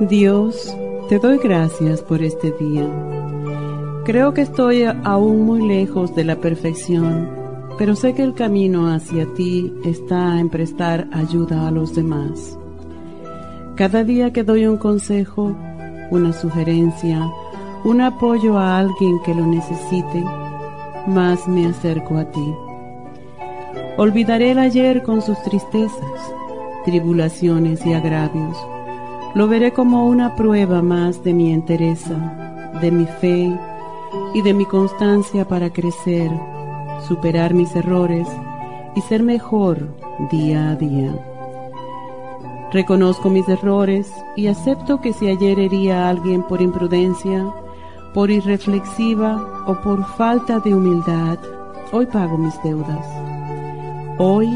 Dios, te doy gracias por este día. Creo que estoy aún muy lejos de la perfección, pero sé que el camino hacia ti está en prestar ayuda a los demás. Cada día que doy un consejo, una sugerencia, un apoyo a alguien que lo necesite, más me acerco a ti. Olvidaré el ayer con sus tristezas, tribulaciones y agravios lo veré como una prueba más de mi entereza, de mi fe y de mi constancia para crecer, superar mis errores y ser mejor día a día. Reconozco mis errores y acepto que si ayer hería a alguien por imprudencia, por irreflexiva o por falta de humildad, hoy pago mis deudas. Hoy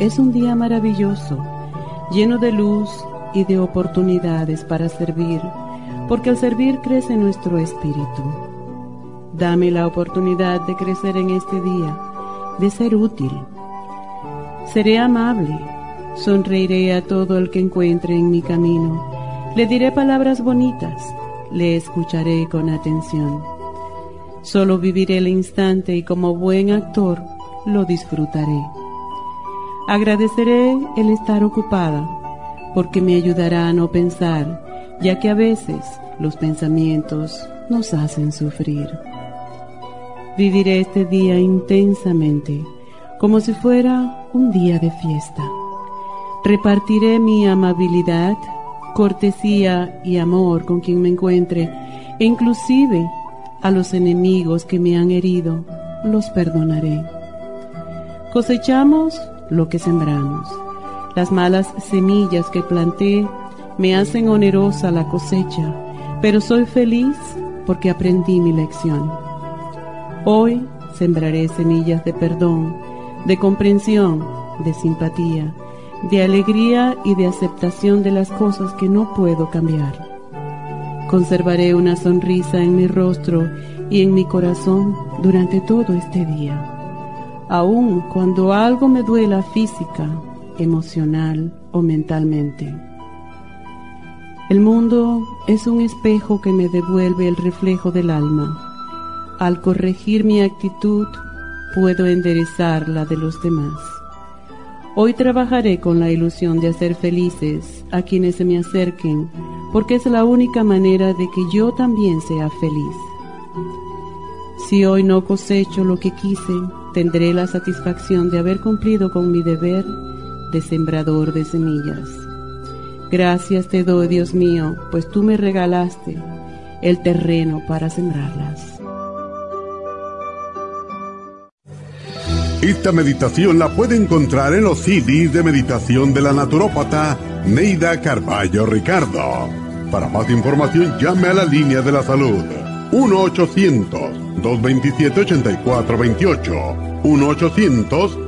es un día maravilloso, lleno de luz y de oportunidades para servir, porque al servir crece nuestro espíritu. Dame la oportunidad de crecer en este día, de ser útil. Seré amable, sonreiré a todo el que encuentre en mi camino, le diré palabras bonitas, le escucharé con atención. Solo viviré el instante y como buen actor lo disfrutaré. Agradeceré el estar ocupada porque me ayudará a no pensar, ya que a veces los pensamientos nos hacen sufrir. Viviré este día intensamente, como si fuera un día de fiesta. Repartiré mi amabilidad, cortesía y amor con quien me encuentre, e inclusive a los enemigos que me han herido, los perdonaré. Cosechamos lo que sembramos. Las malas semillas que planté me hacen onerosa la cosecha, pero soy feliz porque aprendí mi lección. Hoy sembraré semillas de perdón, de comprensión, de simpatía, de alegría y de aceptación de las cosas que no puedo cambiar. Conservaré una sonrisa en mi rostro y en mi corazón durante todo este día. Aun cuando algo me duela física emocional o mentalmente. El mundo es un espejo que me devuelve el reflejo del alma. Al corregir mi actitud, puedo enderezar la de los demás. Hoy trabajaré con la ilusión de hacer felices a quienes se me acerquen, porque es la única manera de que yo también sea feliz. Si hoy no cosecho lo que quise, tendré la satisfacción de haber cumplido con mi deber de sembrador de semillas. Gracias te doy, Dios mío, pues tú me regalaste el terreno para sembrarlas. Esta meditación la puede encontrar en los CDs de meditación de la naturópata Neida Carballo Ricardo. Para más información llame a la línea de la salud 1-800-227-8428. 1-800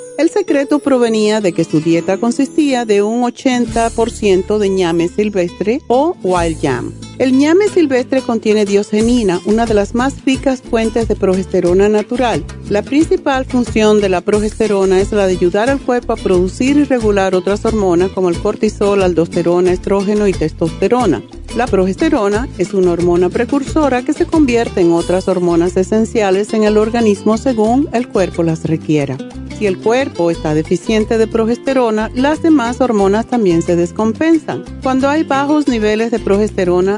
El secreto provenía de que su dieta consistía de un 80% de ñame silvestre o wild yam. El ñame silvestre contiene diogenina, una de las más ricas fuentes de progesterona natural. La principal función de la progesterona es la de ayudar al cuerpo a producir y regular otras hormonas como el cortisol, aldosterona, estrógeno y testosterona. La progesterona es una hormona precursora que se convierte en otras hormonas esenciales en el organismo según el cuerpo las requiera. si el cuerpo está deficiente de progesterona, las demás hormonas también se descompensan. Cuando hay bajos niveles de progesterona,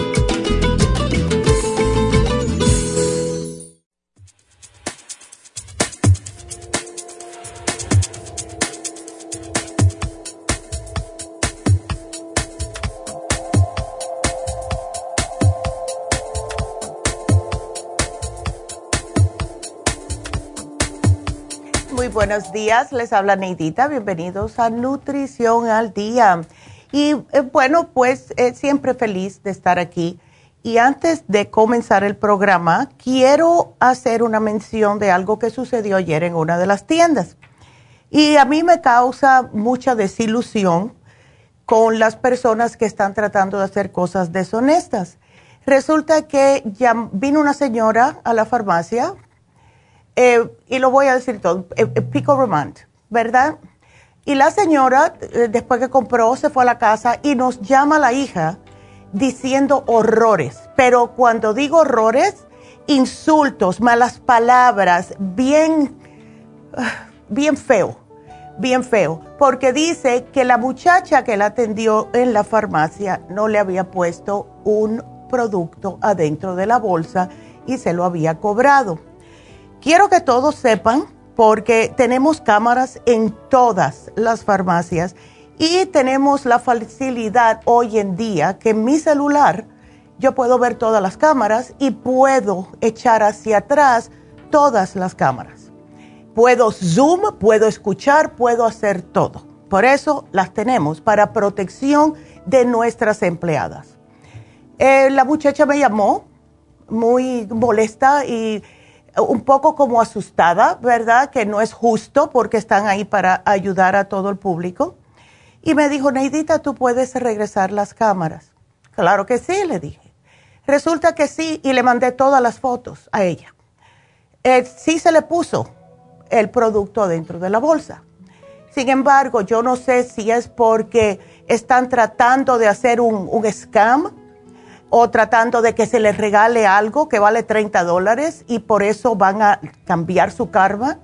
Buenos días. Les habla Neidita. Bienvenidos a Nutrición al Día. Y eh, bueno, pues eh, siempre feliz de estar aquí. Y antes de comenzar el programa, quiero hacer una mención de algo que sucedió ayer en una de las tiendas. Y a mí me causa mucha desilusión con las personas que están tratando de hacer cosas deshonestas. Resulta que ya vino una señora a la farmacia eh, y lo voy a decir todo, eh, eh, Pico Romand, ¿verdad? Y la señora, después que compró, se fue a la casa y nos llama la hija diciendo horrores. Pero cuando digo horrores, insultos, malas palabras, bien, bien feo, bien feo. Porque dice que la muchacha que la atendió en la farmacia no le había puesto un producto adentro de la bolsa y se lo había cobrado. Quiero que todos sepan, porque tenemos cámaras en todas las farmacias y tenemos la facilidad hoy en día que en mi celular yo puedo ver todas las cámaras y puedo echar hacia atrás todas las cámaras. Puedo zoom, puedo escuchar, puedo hacer todo. Por eso las tenemos para protección de nuestras empleadas. Eh, la muchacha me llamó muy molesta y un poco como asustada, ¿verdad? Que no es justo porque están ahí para ayudar a todo el público. Y me dijo, Neidita, ¿tú puedes regresar las cámaras? Claro que sí, le dije. Resulta que sí, y le mandé todas las fotos a ella. Eh, sí se le puso el producto dentro de la bolsa. Sin embargo, yo no sé si es porque están tratando de hacer un, un scam o tratando de que se les regale algo que vale 30 dólares y por eso van a cambiar su karma.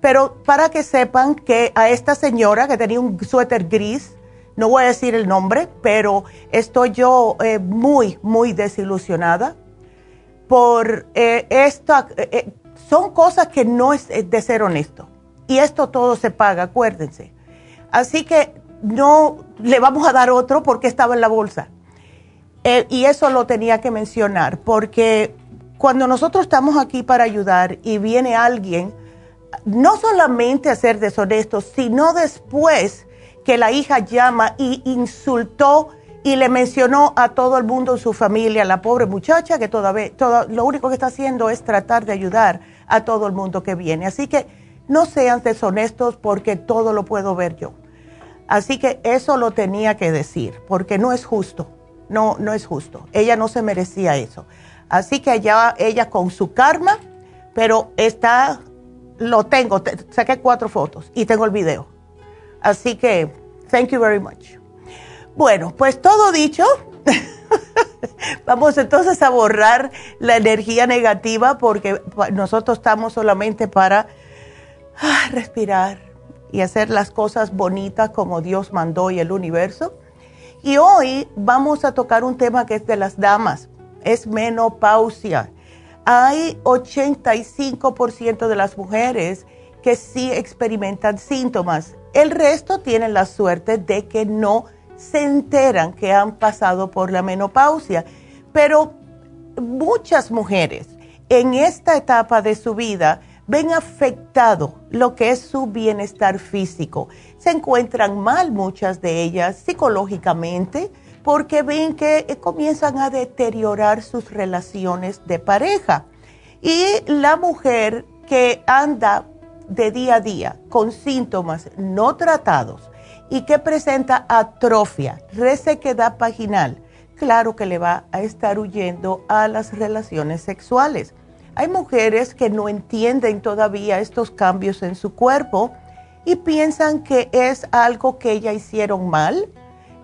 Pero para que sepan que a esta señora que tenía un suéter gris, no voy a decir el nombre, pero estoy yo eh, muy, muy desilusionada por eh, esto. Eh, son cosas que no es de ser honesto. Y esto todo se paga, acuérdense. Así que no le vamos a dar otro porque estaba en la bolsa eh, y eso lo tenía que mencionar, porque cuando nosotros estamos aquí para ayudar y viene alguien, no solamente a ser deshonesto, sino después que la hija llama y insultó y le mencionó a todo el mundo en su familia, la pobre muchacha que todavía, todo, lo único que está haciendo es tratar de ayudar a todo el mundo que viene. Así que no sean deshonestos porque todo lo puedo ver yo. Así que eso lo tenía que decir, porque no es justo. No, no es justo. Ella no se merecía eso. Así que ella, ella con su karma, pero está, lo tengo, saqué cuatro fotos y tengo el video. Así que, thank you very much. Bueno, pues todo dicho, vamos entonces a borrar la energía negativa porque nosotros estamos solamente para ah, respirar y hacer las cosas bonitas como Dios mandó y el universo. Y hoy vamos a tocar un tema que es de las damas, es menopausia. Hay 85% de las mujeres que sí experimentan síntomas. El resto tienen la suerte de que no se enteran que han pasado por la menopausia. Pero muchas mujeres en esta etapa de su vida ven afectado lo que es su bienestar físico. Se encuentran mal muchas de ellas psicológicamente porque ven que eh, comienzan a deteriorar sus relaciones de pareja. Y la mujer que anda de día a día con síntomas no tratados y que presenta atrofia, resequedad vaginal, claro que le va a estar huyendo a las relaciones sexuales. Hay mujeres que no entienden todavía estos cambios en su cuerpo y piensan que es algo que ellas hicieron mal.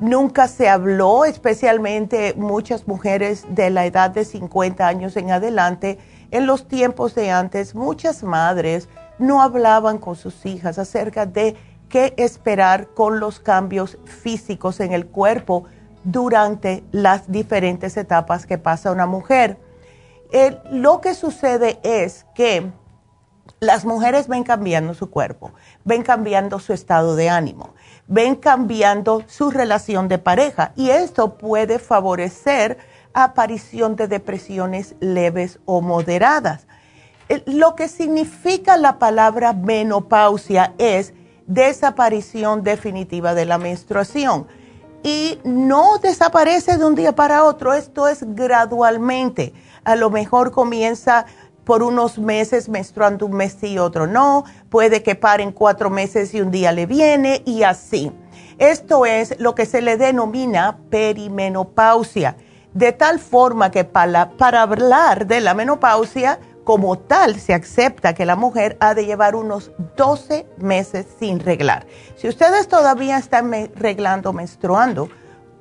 Nunca se habló, especialmente muchas mujeres de la edad de 50 años en adelante. En los tiempos de antes, muchas madres no hablaban con sus hijas acerca de qué esperar con los cambios físicos en el cuerpo durante las diferentes etapas que pasa una mujer. lo que sucede es que las mujeres ven cambiando su cuerpo, ven cambiando su estado de ánimo, ven cambiando su relación de pareja y esto puede favorecer aparición de depresiones leves o moderadas. Lo que significa la palabra menopausia es desaparición definitiva de la menstruación y no desaparece de un día para otro, esto es gradualmente. A lo mejor comienza por unos meses menstruando un mes y otro no, puede que paren cuatro meses y un día le viene y así. Esto es lo que se le denomina perimenopausia, de tal forma que para, para hablar de la menopausia, como tal se acepta que la mujer ha de llevar unos 12 meses sin reglar. Si ustedes todavía están reglando, menstruando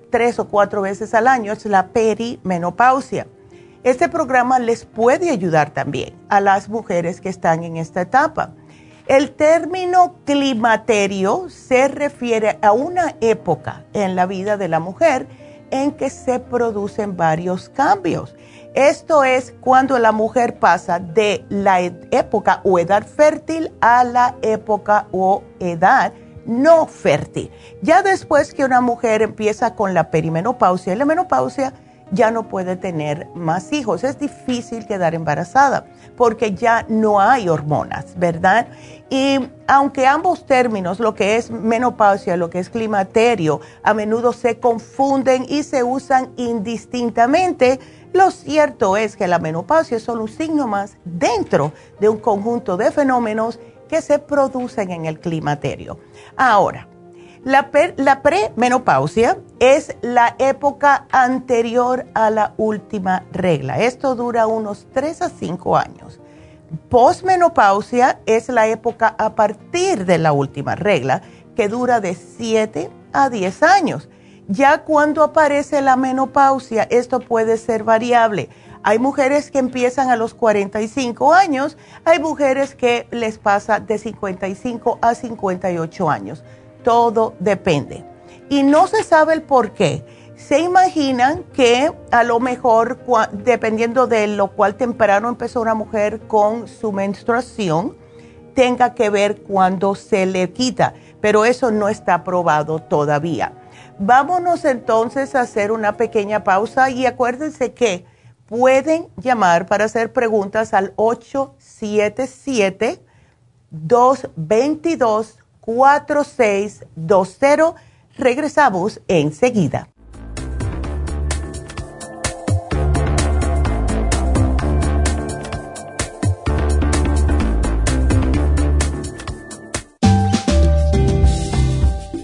tres o cuatro veces al año, es la perimenopausia. Este programa les puede ayudar también a las mujeres que están en esta etapa. El término climaterio se refiere a una época en la vida de la mujer en que se producen varios cambios. Esto es cuando la mujer pasa de la época o edad fértil a la época o edad no fértil. Ya después que una mujer empieza con la perimenopausia y la menopausia, ya no puede tener más hijos. Es difícil quedar embarazada porque ya no hay hormonas, ¿verdad? Y aunque ambos términos, lo que es menopausia, lo que es climaterio, a menudo se confunden y se usan indistintamente, lo cierto es que la menopausia es solo un signo más dentro de un conjunto de fenómenos que se producen en el climaterio. Ahora, la, premenopausia es la época anterior a la última regla. Esto dura unos 3 a 5 años. Postmenopausia es la época a partir de la última regla, que dura de 7 a 10 años. Ya cuando aparece la menopausia, esto puede ser variable. Hay mujeres que empiezan a los 45 años, hay mujeres que les pasa de 55 a 58 años. Todo depende. Y no se sabe el por qué. Se imaginan que a lo mejor, dependiendo de lo cual temprano empezó una mujer con su menstruación, tenga que ver cuando se le quita, pero eso no está probado todavía. Vámonos entonces a hacer una pequeña pausa y acuérdense que pueden llamar para hacer preguntas al 877-222-4620. Regresamos enseguida.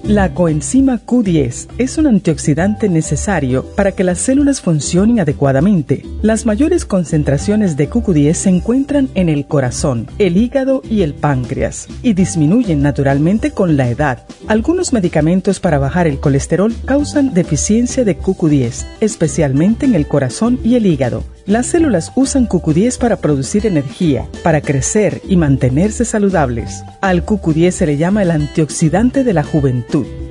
La coenzima Q10 es un antioxidante necesario para que las células funcionen adecuadamente. Las mayores concentraciones de QQ10 se encuentran en el corazón, el hígado y el páncreas y disminuyen naturalmente con la edad. Algunos medicamentos para bajar el colesterol causan deficiencia de QQ10, especialmente en el corazón y el hígado. Las células usan QQ10 para producir energía, para crecer y mantenerse saludables. Al QQ10 se le llama el antioxidante de la juventud.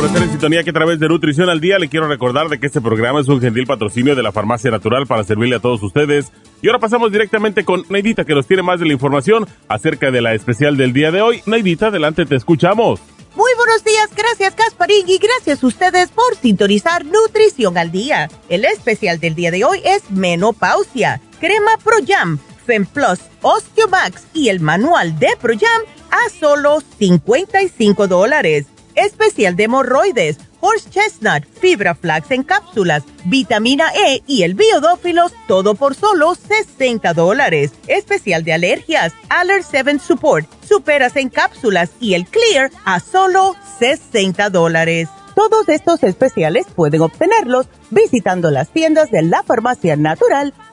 Por estar en sintonía que a través de Nutrición al Día le quiero recordar de que este programa es un gentil patrocinio de la Farmacia Natural para servirle a todos ustedes. Y ahora pasamos directamente con Neidita que nos tiene más de la información acerca de la especial del día de hoy. Neidita, adelante, te escuchamos. Muy buenos días, gracias Gasparín y gracias a ustedes por sintonizar Nutrición al Día. El especial del día de hoy es Menopausia, Crema Pro Jam, Femplus, Osteomax y el manual de Pro Jam a solo 55 dólares. Especial de hemorroides, horse chestnut, fibra flax en cápsulas, vitamina E y el biodófilos, todo por solo 60 dólares. Especial de alergias, Aller 7 Support, superas en cápsulas y el Clear a solo 60 dólares. Todos estos especiales pueden obtenerlos visitando las tiendas de la farmacia natural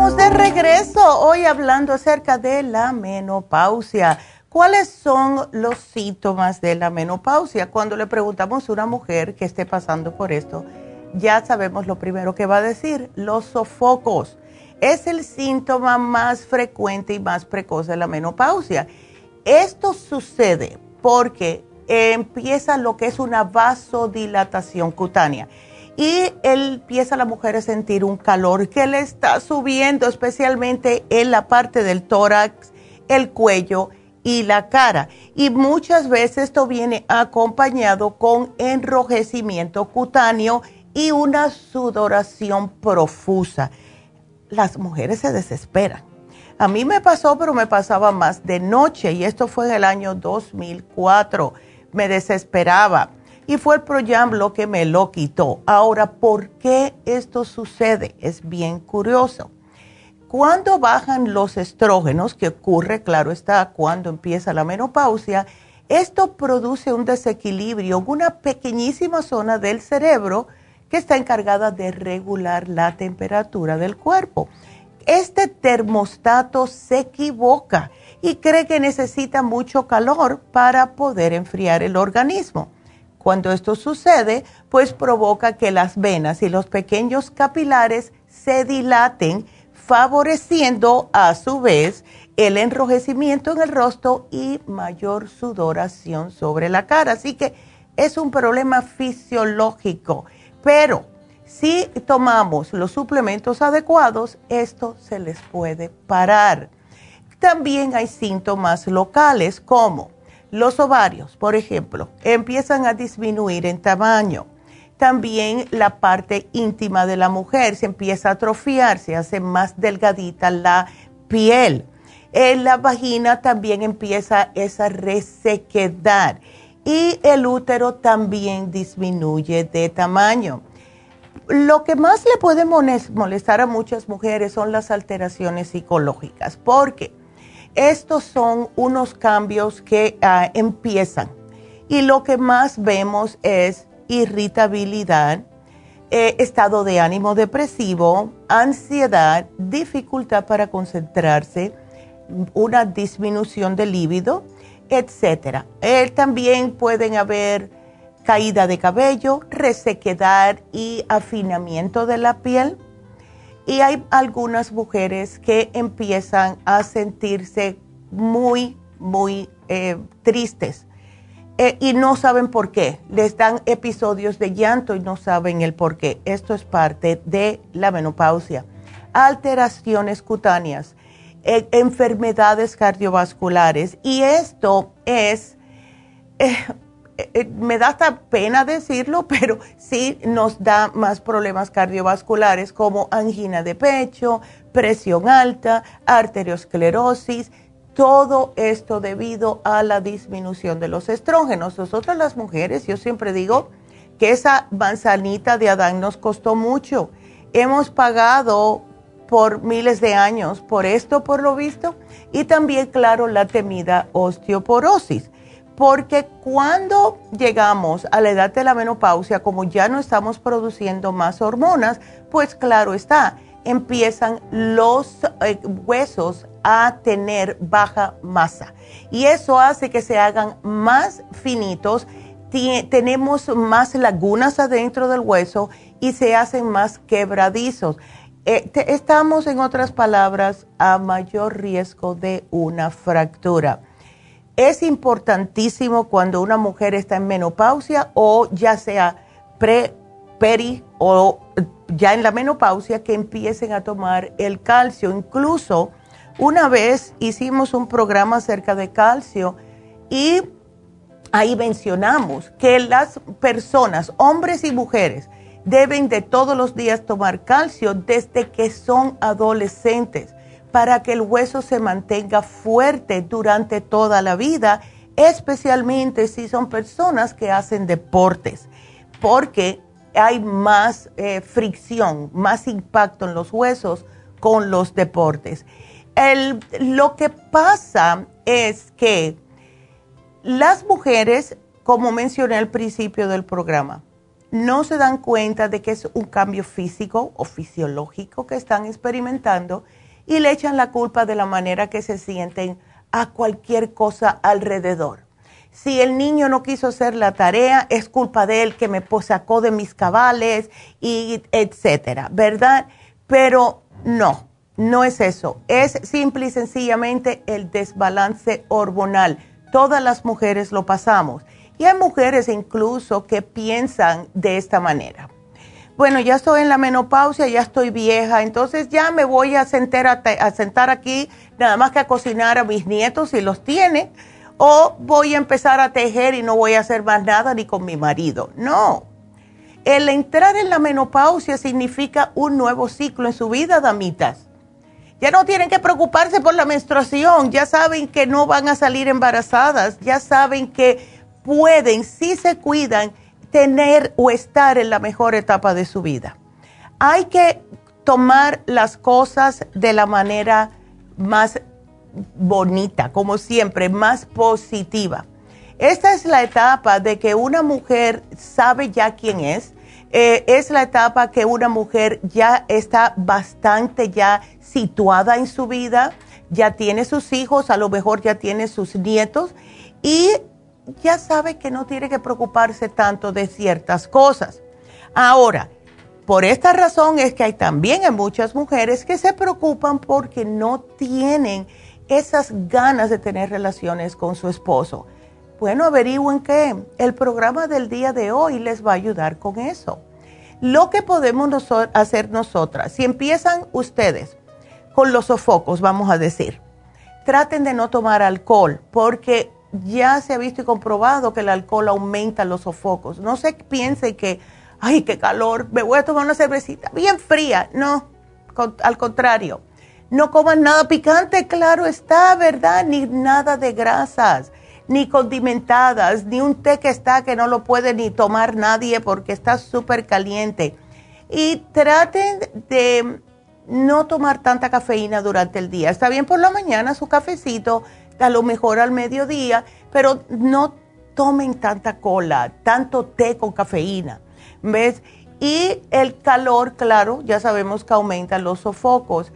De regreso hoy hablando acerca de la menopausia. ¿Cuáles son los síntomas de la menopausia? Cuando le preguntamos a una mujer que esté pasando por esto, ya sabemos lo primero que va a decir, los sofocos. Es el síntoma más frecuente y más precoz de la menopausia. Esto sucede porque empieza lo que es una vasodilatación cutánea y él empieza la mujer a sentir un calor que le está subiendo, especialmente en la parte del tórax, el cuello y la cara. Y muchas veces esto viene acompañado con enrojecimiento cutáneo y una sudoración profusa. Las mujeres se desesperan. A mí me pasó, pero me pasaba más de noche y esto fue en el año 2004. Me desesperaba y fue el Proyam lo que me lo quitó. Ahora, ¿por qué esto sucede? Es bien curioso. Cuando bajan los estrógenos, que ocurre, claro está, cuando empieza la menopausia, esto produce un desequilibrio en una pequeñísima zona del cerebro que está encargada de regular la temperatura del cuerpo. Este termostato se equivoca y cree que necesita mucho calor para poder enfriar el organismo. Cuando esto sucede, pues provoca que las venas y los pequeños capilares se dilaten, favoreciendo a su vez el enrojecimiento en el rostro y mayor sudoración sobre la cara. Así que es un problema fisiológico, pero si tomamos los suplementos adecuados, esto se les puede parar. También hay síntomas locales como los ovarios, por ejemplo, empiezan a disminuir en tamaño. También la parte íntima de la mujer se empieza a atrofiar, se hace más delgadita la piel. En la vagina también empieza esa resequedad y el útero también disminuye de tamaño. Lo que más le puede molestar a muchas mujeres son las alteraciones psicológicas, porque estos son unos cambios que ah, empiezan y lo que más vemos es irritabilidad, eh, estado de ánimo depresivo, ansiedad, dificultad para concentrarse, una disminución del líbido, etc. Eh, también pueden haber caída de cabello, resequedad y afinamiento de la piel y hay algunas mujeres que empiezan a sentirse muy, muy eh, tristes eh, y no saben por qué. Les dan episodios de llanto y no saben el por qué. Esto es parte de la menopausia. Alteraciones cutáneas, eh, enfermedades cardiovasculares y esto es me da hasta pena decirlo, pero sí nos da más problemas cardiovasculares como angina de pecho, presión alta, arteriosclerosis, todo esto debido a la disminución de los estrógenos. Nosotras las mujeres, yo siempre digo que esa manzanita de Adán nos costó mucho. Hemos pagado por miles de años por esto, por lo visto, y también, claro, la temida osteoporosis. Porque cuando llegamos a la edad de la menopausia, como ya no estamos produciendo más hormonas, pues claro está, empiezan los eh, huesos a tener baja masa. Y eso hace que se hagan más finitos, tenemos más lagunas adentro del hueso y se hacen más quebradizos. Eh, estamos, en otras palabras, a mayor riesgo de una fractura. Es importantísimo cuando una mujer está en menopausia o ya sea pre, peri o ya en la menopausia que empiecen a tomar el calcio. Incluso una vez hicimos un programa acerca de calcio y ahí mencionamos que las personas, hombres y mujeres, deben de todos los días tomar calcio desde que son adolescentes para que el hueso se mantenga fuerte durante toda la vida, especialmente si son personas que hacen deportes, porque hay más eh, fricción, más impacto en los huesos con los deportes. lo que pasa es que las mujeres, como mencioné al principio del programa, no se dan cuenta de que es un cambio físico o fisiológico que están experimentando y le echan la culpa de la manera que se sienten a cualquier cosa alrededor. Si el niño no quiso hacer la tarea, es culpa de él que me sacó de mis cabales y etcétera, ¿verdad? Pero no, no es eso. Es simple y sencillamente el desbalance hormonal. Todas las mujeres lo pasamos. Y hay mujeres incluso que piensan de esta manera. Bueno, ya estoy en la menopausia, ya estoy vieja, entonces ya me voy a sentar, aquí nada más que a cocinar a mis nietos si los tiene, o voy a empezar a tejer y no voy a hacer más nada ni con mi marido. No. El entrar en la menopausia significa un nuevo ciclo en su vida, damitas. Ya no tienen que preocuparse por la menstruación, ya saben que no van a salir embarazadas, ya saben que pueden, si se cuidan, tener o estar en la mejor etapa de su vida. Hay que tomar las cosas de la manera más bonita, como siempre, más positiva. Esta es la etapa de que una mujer sabe ya quién es. Eh, es la etapa que una mujer ya está bastante ya situada en su vida, ya tiene sus hijos, a lo mejor ya tiene sus nietos y ya sabe que no tiene que preocuparse tanto de ciertas cosas. Ahora, por esta razón es que hay también hay muchas mujeres que se preocupan porque no tienen esas ganas de tener relaciones con su esposo. Bueno, averigüen que el programa del día de hoy les va a ayudar con eso. Lo que podemos hacer nosotras, si empiezan ustedes con los sofocos, vamos a decir, traten de no tomar alcohol porque ya se ha visto y comprobado que el alcohol aumenta los sofocos. No se piense que, ay, qué calor, me voy a tomar una cervecita bien fría. No, al contrario. No coman nada picante, claro está, ¿verdad? Ni nada de grasas, ni condimentadas, ni un té que está que no lo puede ni tomar nadie porque está súper caliente. Y traten de no tomar tanta cafeína durante el día. Está bien por la mañana su cafecito, a lo mejor al mediodía, pero no tomen tanta cola, tanto té con cafeína, ¿ves? Y el calor, claro, ya sabemos que aumenta los sofocos.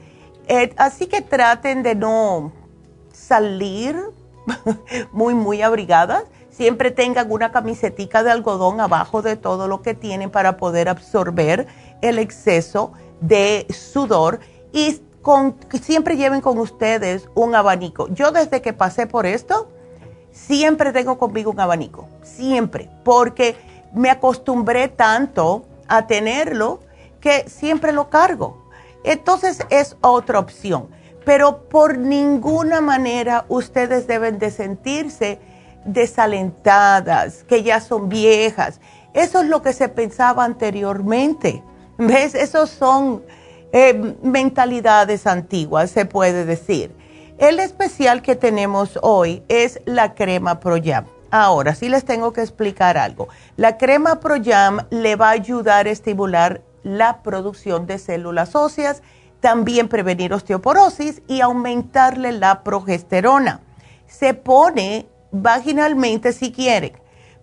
Eh, así que traten de no salir muy, muy abrigadas. Siempre tengan una camisetica de algodón abajo de todo lo que tienen para poder absorber el exceso de sudor. Y siempre lleven con ustedes un abanico. Yo desde que pasé por esto, siempre tengo conmigo un abanico, siempre, porque me acostumbré tanto a tenerlo que siempre lo cargo. Entonces es otra opción, pero por ninguna manera ustedes deben de sentirse desalentadas, que ya son viejas. Eso es lo que se pensaba anteriormente. ¿Ves? Esos son eh, mentalidades antiguas, se puede decir. El especial que tenemos hoy es la crema Pro Ahora sí les tengo que explicar algo. La crema ProYam le va a ayudar a estimular la producción de células óseas, también prevenir osteoporosis y aumentarle la progesterona. Se pone vaginalmente si quieren,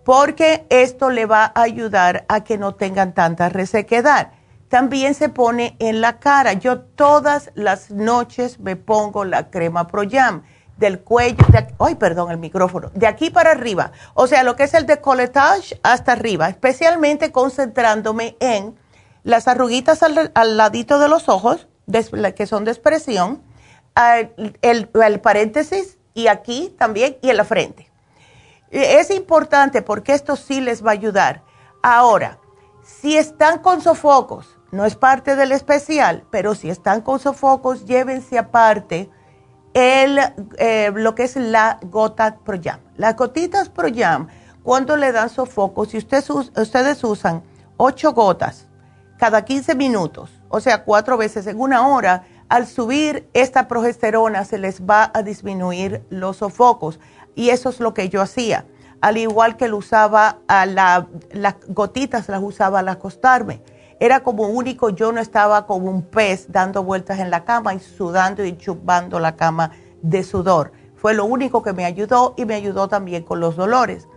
porque esto le va a ayudar a que no tengan tanta resequedad. También se pone en la cara. Yo todas las noches me pongo la crema ProYam del cuello, de, ay, perdón, el micrófono, de aquí para arriba. O sea, lo que es el decolletage hasta arriba, especialmente concentrándome en las arruguitas al, ladito de los ojos, que son de expresión, el, el paréntesis y aquí también y en la frente. Es importante porque esto sí les va a ayudar. Ahora, si están con sofocos, no es parte del especial, pero si están con sofocos, llévense aparte el, eh, lo que es la gota ProYam. Las gotitas ProYam, cuando le dan sofocos, si ustedes, ustedes usan 8 gotas cada 15 minutos, o sea, cuatro veces en una hora, al subir esta progesterona se les va a disminuir los sofocos. Y eso es lo que yo hacía. Al igual que lo usaba a la, las gotitas, las usaba al acostarme. Era como único, yo no estaba como un pez dando vueltas en la cama y sudando y chupando la cama de sudor. Fue lo único que me ayudó y me ayudó también con los dolores.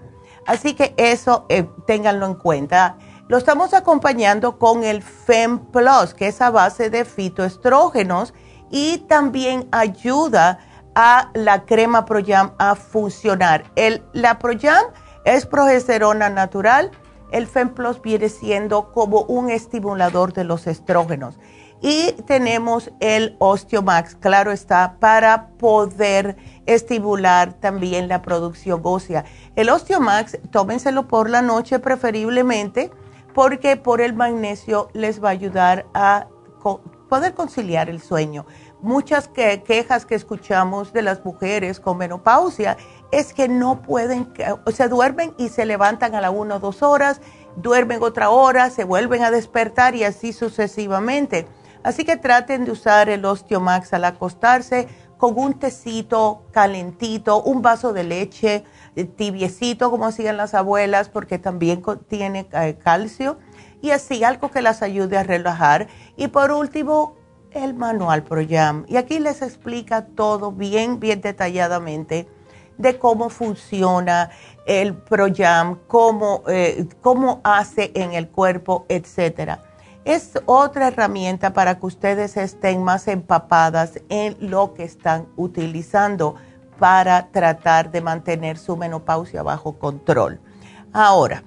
Así que eso eh, ténganlo en cuenta. Lo estamos acompañando con el FEM Plus, que es a base de fitoestrógenos y también ayuda a la crema Proyam a funcionar. El, la Proyam es progesterona natural, el FEM Plus viene siendo como un estimulador de los estrógenos. Y tenemos el Osteomax, claro está, para poder estimular también la producción ósea. El Osteomax, tómenselo por la noche preferiblemente porque por el magnesio les va a ayudar a poder conciliar el sueño. Muchas quejas que escuchamos de las mujeres con menopausia es que no pueden, o duermen y se levantan a la una o dos horas, duermen otra hora, se vuelven a despertar y así sucesivamente. Así que traten de usar el Osteomax al acostarse con un tecito calentito, un vaso de leche tibiecito como hacían las abuelas porque también contiene eh, calcio y así algo que las ayude a relajar. Y por último, el manual ProYam. Y aquí les explica todo bien, bien detalladamente de cómo funciona el ProYam, cómo, eh, cómo hace en el cuerpo, etcétera. Es otra herramienta para que ustedes estén más empapadas en lo que están utilizando para tratar de mantener su menopausia bajo control. Ahora,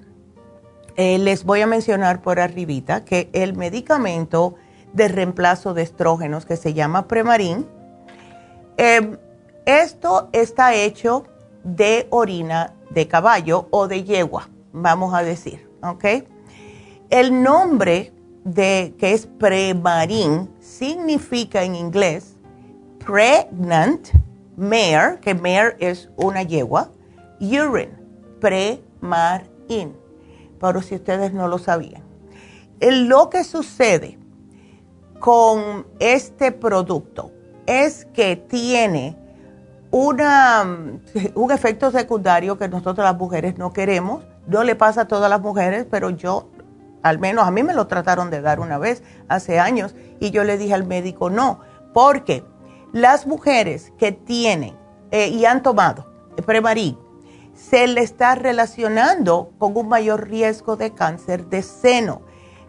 eh, les voy a mencionar por arribita que el medicamento de reemplazo de estrógenos que se llama Premarin, em, esto está hecho de orina de caballo o de yegua, vamos a decir, ¿ok? El nombre de que es Premarin significa en inglés pregnant mare, que mare es una yegua, urine, pre-mar-in, pero si ustedes no lo sabían. Lo que sucede con este producto es que tiene una, un efecto secundario que nosotros las mujeres no queremos. No le pasa a todas las mujeres, pero yo, al menos a mí me lo trataron de dar una vez hace años y yo le dije al médico no, porque las mujeres que tienen eh, y han tomado Premarin, se le está relacionando con un mayor riesgo de cáncer de seno.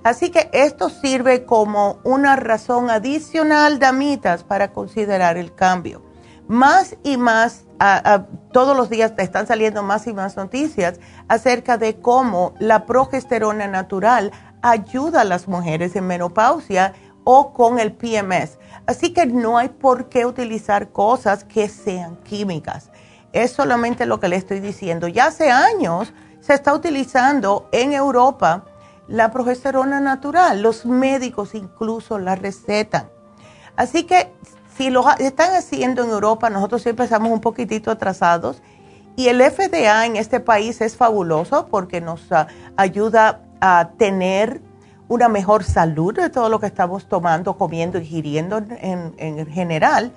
Así que esto sirve como una razón adicional, damitas, para considerar el cambio. Más y más, todos los días están saliendo más y más noticias acerca de cómo la progesterona natural ayuda a las mujeres en menopausia o con el PMS. Así que no hay por qué utilizar cosas que sean químicas. Es solamente lo que le estoy diciendo. Ya hace años se está utilizando en Europa la progesterona natural. Los médicos incluso la recetan. Así que si lo están haciendo en Europa, nosotros siempre estamos un poquitito atrasados. Y el FDA en este país es fabuloso porque nos ah, ayuda a tener una mejor salud de todo lo que estamos tomando, comiendo, ingiriendo en, en general,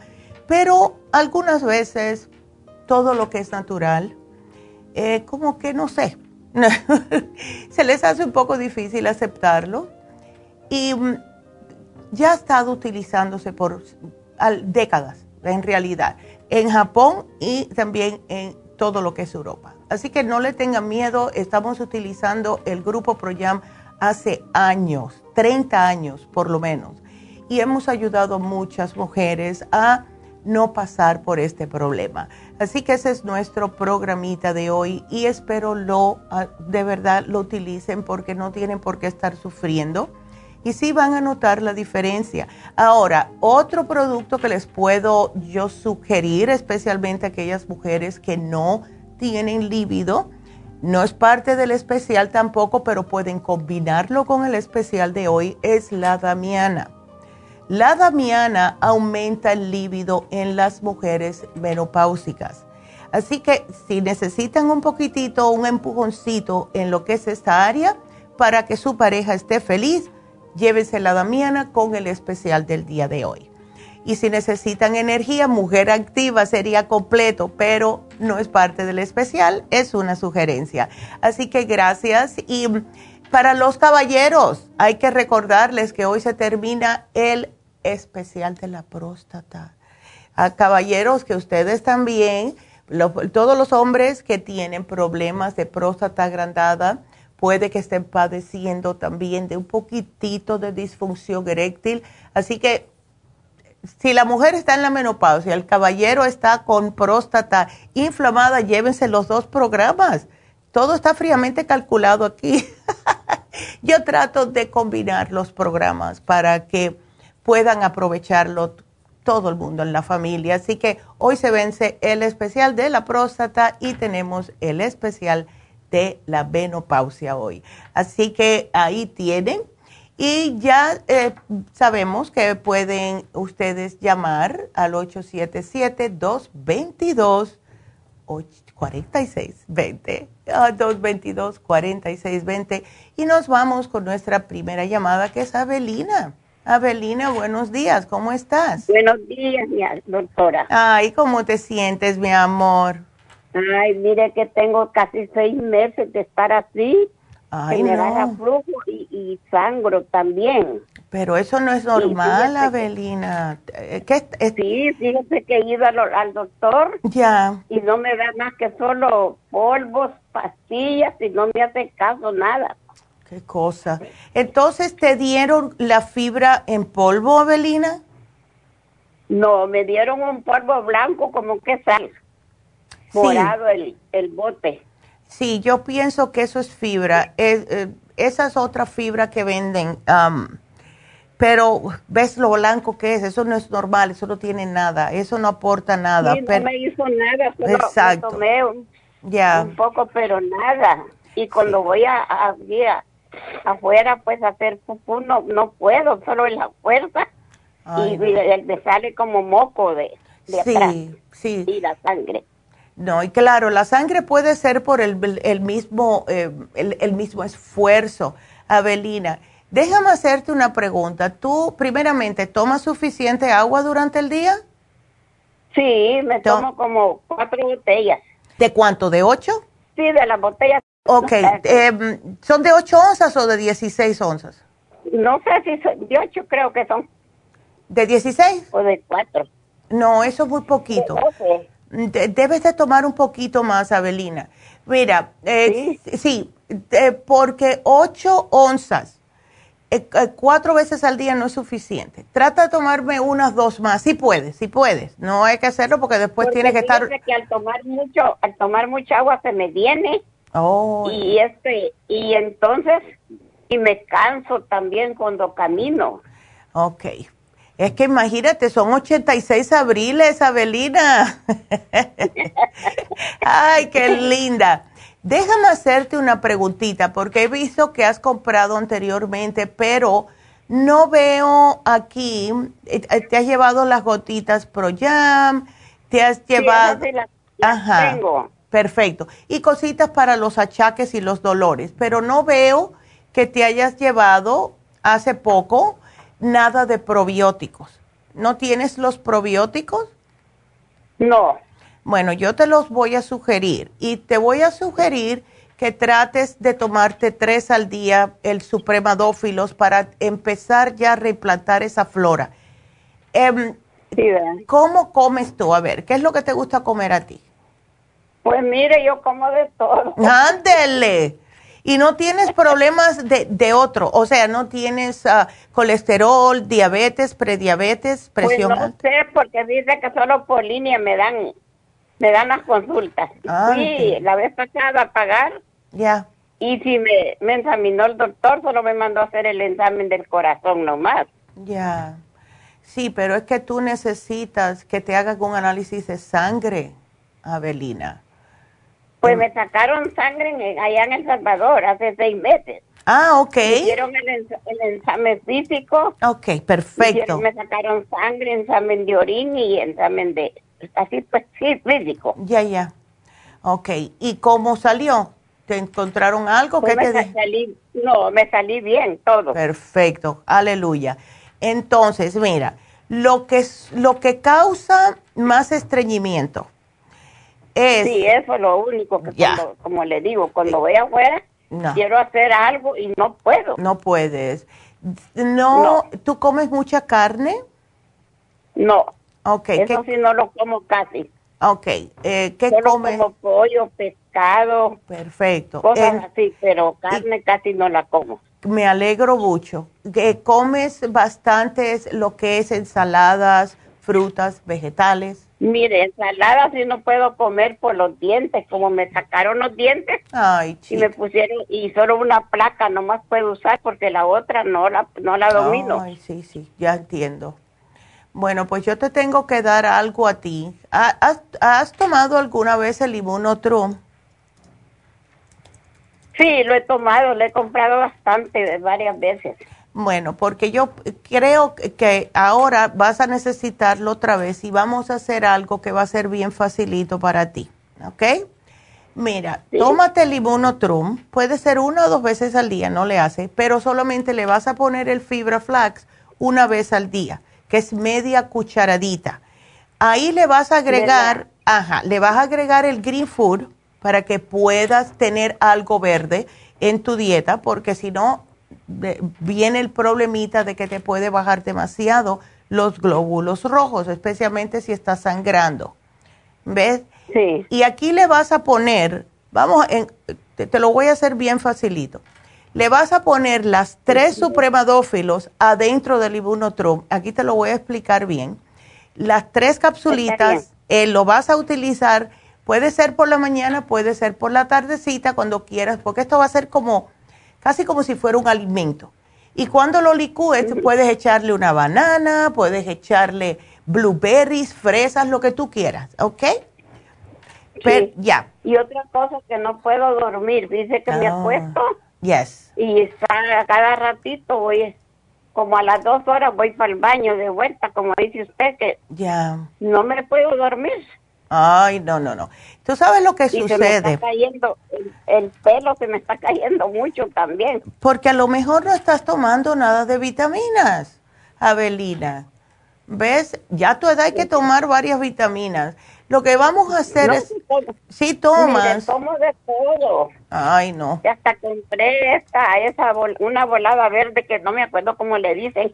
pero algunas veces todo lo que es natural eh, como que no sé, se les hace un poco difícil aceptarlo y mm, ya ha estado utilizándose por décadas en realidad, en Japón y también en todo lo que es Europa. Así que no le tengan miedo, estamos utilizando el grupo ProYam hace años, 30 años por lo menos, y hemos ayudado a muchas mujeres a no pasar por este problema. Así que ese es nuestro programita de hoy y espero lo ah, de verdad lo utilicen porque no tienen por qué estar sufriendo y sí van a notar la diferencia. Ahora, otro producto que les puedo yo sugerir, especialmente a aquellas mujeres que no tienen líbido, no es parte del especial tampoco, pero pueden combinarlo con el especial de hoy, es la damiana. La damiana aumenta el líbido en las mujeres menopáusicas. Así que si necesitan un poquitito, un empujoncito en lo que es esta área para que su pareja esté feliz, llévense la damiana con el especial del día de hoy. Y si necesitan energía, mujer activa sería completo, pero no es parte del especial, es una sugerencia. Así que gracias. Y para los caballeros, hay que recordarles que hoy se termina el especial de la próstata. A caballeros que ustedes también, todos los hombres que tienen problemas de próstata agrandada, puede que estén padeciendo también de un poquitito de disfunción eréctil. Así que si la mujer está en la menopausia, el caballero está con próstata inflamada, llévense los dos programas. Todo está fríamente calculado aquí. Yo trato de combinar los programas para que puedan aprovecharlo todo el mundo en la familia. Así que hoy se vence el especial de la próstata y tenemos el especial de la menopausia hoy. Así que ahí tienen. Y ya eh, sabemos que pueden ustedes llamar al 877-222-4620. 222-4620. Y nos vamos con nuestra primera llamada, que es Abelina. Abelina, buenos días, ¿cómo estás? Buenos días, mi doctora. Ay, ¿cómo te sientes, mi amor? Ay, mire que tengo casi seis meses de estar así. Ay, que me no. flujo y, y, sangro también. Pero eso no es normal, Abelina. Eh, ¿Qué, Sí, fíjese que he ido al, al, doctor. Ya. Y no me da más que solo polvos, pastillas y no me hace caso nada. Qué cosa. Entonces, ¿te dieron la fibra en polvo, Abelina? No, me dieron un polvo blanco como que sal morado el, el bote. Sí, yo pienso que eso es fibra. Es, eh, esa es otra fibra que venden. pero ves lo blanco que es, eso no es normal, eso no tiene nada, eso no aporta nada. Sí, no me hizo nada, solo Exacto. tomé un, un, poco, pero nada. Y cuando voy a, a, afuera, pues a hacer pupú, no, no puedo, solo en la fuerza. y, me sale como moco de, de sí, atrás. Sí. Y la sangre. No, y claro, la sangre puede ser por el, mismo, eh, el, mismo esfuerzo. Avelina, déjame hacerte una pregunta. ¿Tú, primeramente, tomas suficiente agua durante el día? Sí, me tomo como cuatro botellas. ¿De cuánto? ¿De ocho? Sí, de las botellas. Ok, em, ¿son de ocho onzas o de dieciséis onzas? No sé si son de ocho, creo que son. ¿De dieciséis? O de cuatro. No, eso es muy poquito. Debes de tomar un poquito más, Abelina. Mira, eh, sí, eh, porque 8 onzas, eh, cuatro veces al día no es suficiente. Trata de tomarme unas dos más, si puedes, si puedes. No hay que hacerlo porque después tienes que estar... que al tomar mucho, al tomar mucha agua se me viene. Oh. Y este, y entonces, y me canso también cuando camino. Ok, es que imagínate, son 86 abriles, Abelina. Ay, qué linda. Déjame hacerte una preguntita, porque he visto que has comprado anteriormente, pero no veo aquí, eh, te has llevado las gotitas Pro Jam, te has llevado... Ajá. Tengo. Perfecto. Y cositas para los achaques y los dolores, pero no veo que te hayas llevado hace poco nada de probióticos. ¿No tienes los probióticos? No. Bueno, yo te los voy a sugerir y te voy a sugerir que trates de tomarte tres al día el supremadófilos para empezar ya a reimplantar esa flora. Em, ¿Cómo comes tú? A ver, ¿qué es lo que te gusta comer a ti? Pues mire, yo como de todo. Ándele. Y no tienes problemas de, de otro, o sea, no tienes ah, colesterol, diabetes, prediabetes, presión pues no sé, porque dice que solo por línea me dan, me dan las consultas. Ah, sí, la vez pasada a pagar. Ya. Y si me, me examinó el doctor, solo me mandó a hacer el examen del corazón nomás. Ya. Sí, pero es que tú necesitas que te hagan un análisis de sangre, Avelina. Pues me sacaron sangre allá en El Salvador hace seis meses. Ah, ok. Me hicieron el, examen físico. Ok, perfecto. me sacaron sangre, examen de orina y examen de, así pues, sí, físico. Ya, ya. Ok, ¿y cómo salió? ¿Te encontraron algo? Pues te salí, no, me salí bien, todo. Perfecto, aleluya. Entonces, mira, lo que, lo que causa más estreñimiento es... Sí, eso es lo único que, cuando, como le digo, cuando voy afuera, quiero hacer algo y no puedo. No puedes. No, ¿Tú comes mucha carne? No. Ok. Eso sí no lo como casi. Ok. Eh, ¿Qué Solo comes? como pollo, pescado. Perfecto. Cosas así, pero carne casi no la como me alegro mucho. Que comes bastantes lo que es ensaladas, frutas, vegetales. Mire, ensaladas sí no puedo comer por los dientes, como me sacaron los dientes. Ay, y me pusieron y solo una placa nomás puedo usar porque la otra no la no la domino. Ay, sí, sí, ya entiendo. Bueno, pues yo te tengo que dar algo a ti. ¿Has, has tomado alguna vez el Immunotrum? Sí, lo he tomado, lo he comprado bastante, varias veces. Bueno, porque yo creo que ahora vas a necesitarlo otra vez y vamos a hacer algo que va a ser bien facilito para ti, ¿ok? Mira, tómate el Immunotrum, puede ser una o dos veces al día, no le hace, pero solamente le vas a poner el Fibra Flax una vez al día, que es media cucharadita. Ahí le vas a agregar, ajá, le vas a agregar el Green Food, para que puedas tener algo verde en tu dieta, porque si no, viene el problemita de que te puede bajar demasiado los glóbulos rojos, especialmente si estás sangrando. ¿Ves? Sí. Y aquí le vas a poner, vamos, te, lo voy a hacer bien facilito. Le vas a poner las tres supremadófilos adentro del ibunotrum. Aquí te lo voy a explicar bien. Las tres capsulitas, eh, lo vas a utilizar Puede ser por la mañana, puede ser por la tardecita, cuando quieras, porque esto va a ser como, casi como si fuera un alimento. Y cuando lo licúes, puedes echarle una banana, puedes echarle blueberries, fresas, lo que tú quieras, ¿ok? Pero, ya. Y otra cosa que no puedo dormir, dice que me ah, acuesto. Yes. Y cada ratito voy, como a las dos horas voy para el baño de vuelta, como dice usted, que ya no me puedo dormir. Ay, no, no, no. Tú sabes lo que sucede. Se me está cayendo, el, pelo se me está cayendo mucho también. Porque a lo mejor no estás tomando nada de vitaminas, Abelina. ¿Ves? Ya a tu edad hay que tomar varias vitaminas. Lo que vamos a hacer es, si tomas. tomo de todo. Ay, no. Y hasta compré esta, esa, una volada verde que no me acuerdo cómo le dicen,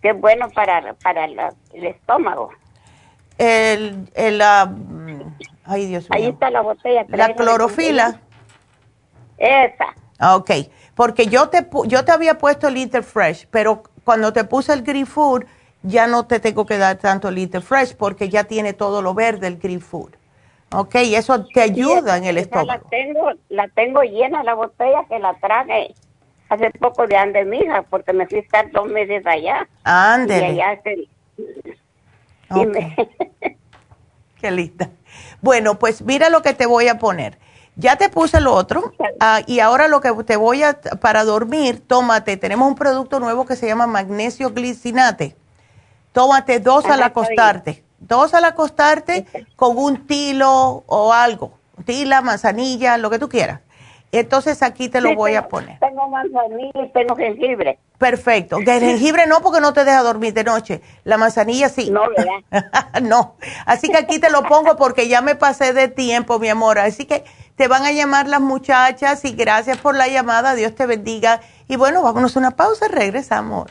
que es bueno para, para el estómago el, el la, ay Dios mío. Ahí está la botella. La clorofila. Esa. Ah, ok, porque yo te, yo te había puesto el Interfresh, pero cuando te puse el Green Food, ya no te tengo que dar tanto el Interfresh porque ya tiene todo lo verde el Green Food. Ok, y eso te ayuda en el estómago. La tengo, la tengo llena la botella que la traje hace poco de ande mija porque me fui a estar dos meses allá. Ande. Y allá Qué linda. Bueno, pues mira lo que te voy a poner. Ya te puse lo otro ah, y ahora lo que te voy a, para dormir, tómate, tenemos un producto nuevo que se llama magnesio glicinate. Tómate dos al acostarte, dos al acostarte con un tilo o algo, tila, manzanilla, lo que tú quieras. Entonces aquí te lo voy a poner. Tengo manzanilla y tengo jengibre. Perfecto. El jengibre no, porque no te deja dormir de noche. La manzanilla sí. No, ¿verdad? no. Así que aquí te lo pongo porque ya me pasé de tiempo, mi amor. Así que te van a llamar las muchachas y gracias por la llamada. Dios te bendiga. Y bueno, vámonos a una pausa. Regresamos.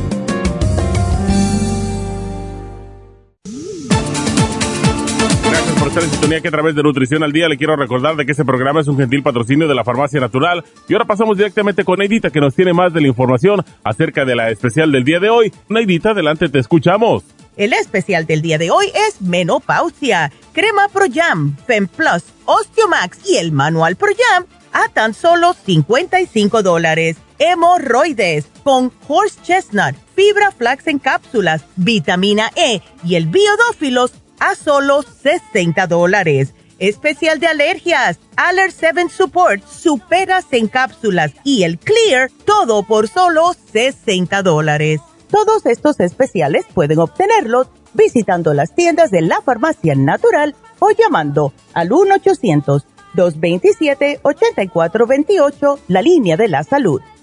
Estar en que a través de Nutrición al Día le quiero recordar de que este programa es un gentil patrocinio de la Farmacia Natural. Y ahora pasamos directamente con Neidita que nos tiene más de la información acerca de la especial del día de hoy. Neidita, adelante, te escuchamos. El especial del día de hoy es menopausia, crema Pro Jam, Fem Plus, Osteomax y el manual Pro Jam a tan solo 55 dólares. Hemorroides con Horse Chestnut, fibra flax en cápsulas, vitamina E y el biodófilos a solo 60 dólares. Especial de alergias, Aller 7 Support, superas en cápsulas y el Clear, todo por solo 60 dólares. Todos estos especiales pueden obtenerlos visitando las tiendas de la farmacia natural o llamando al 1-800-227-8428, la línea de la salud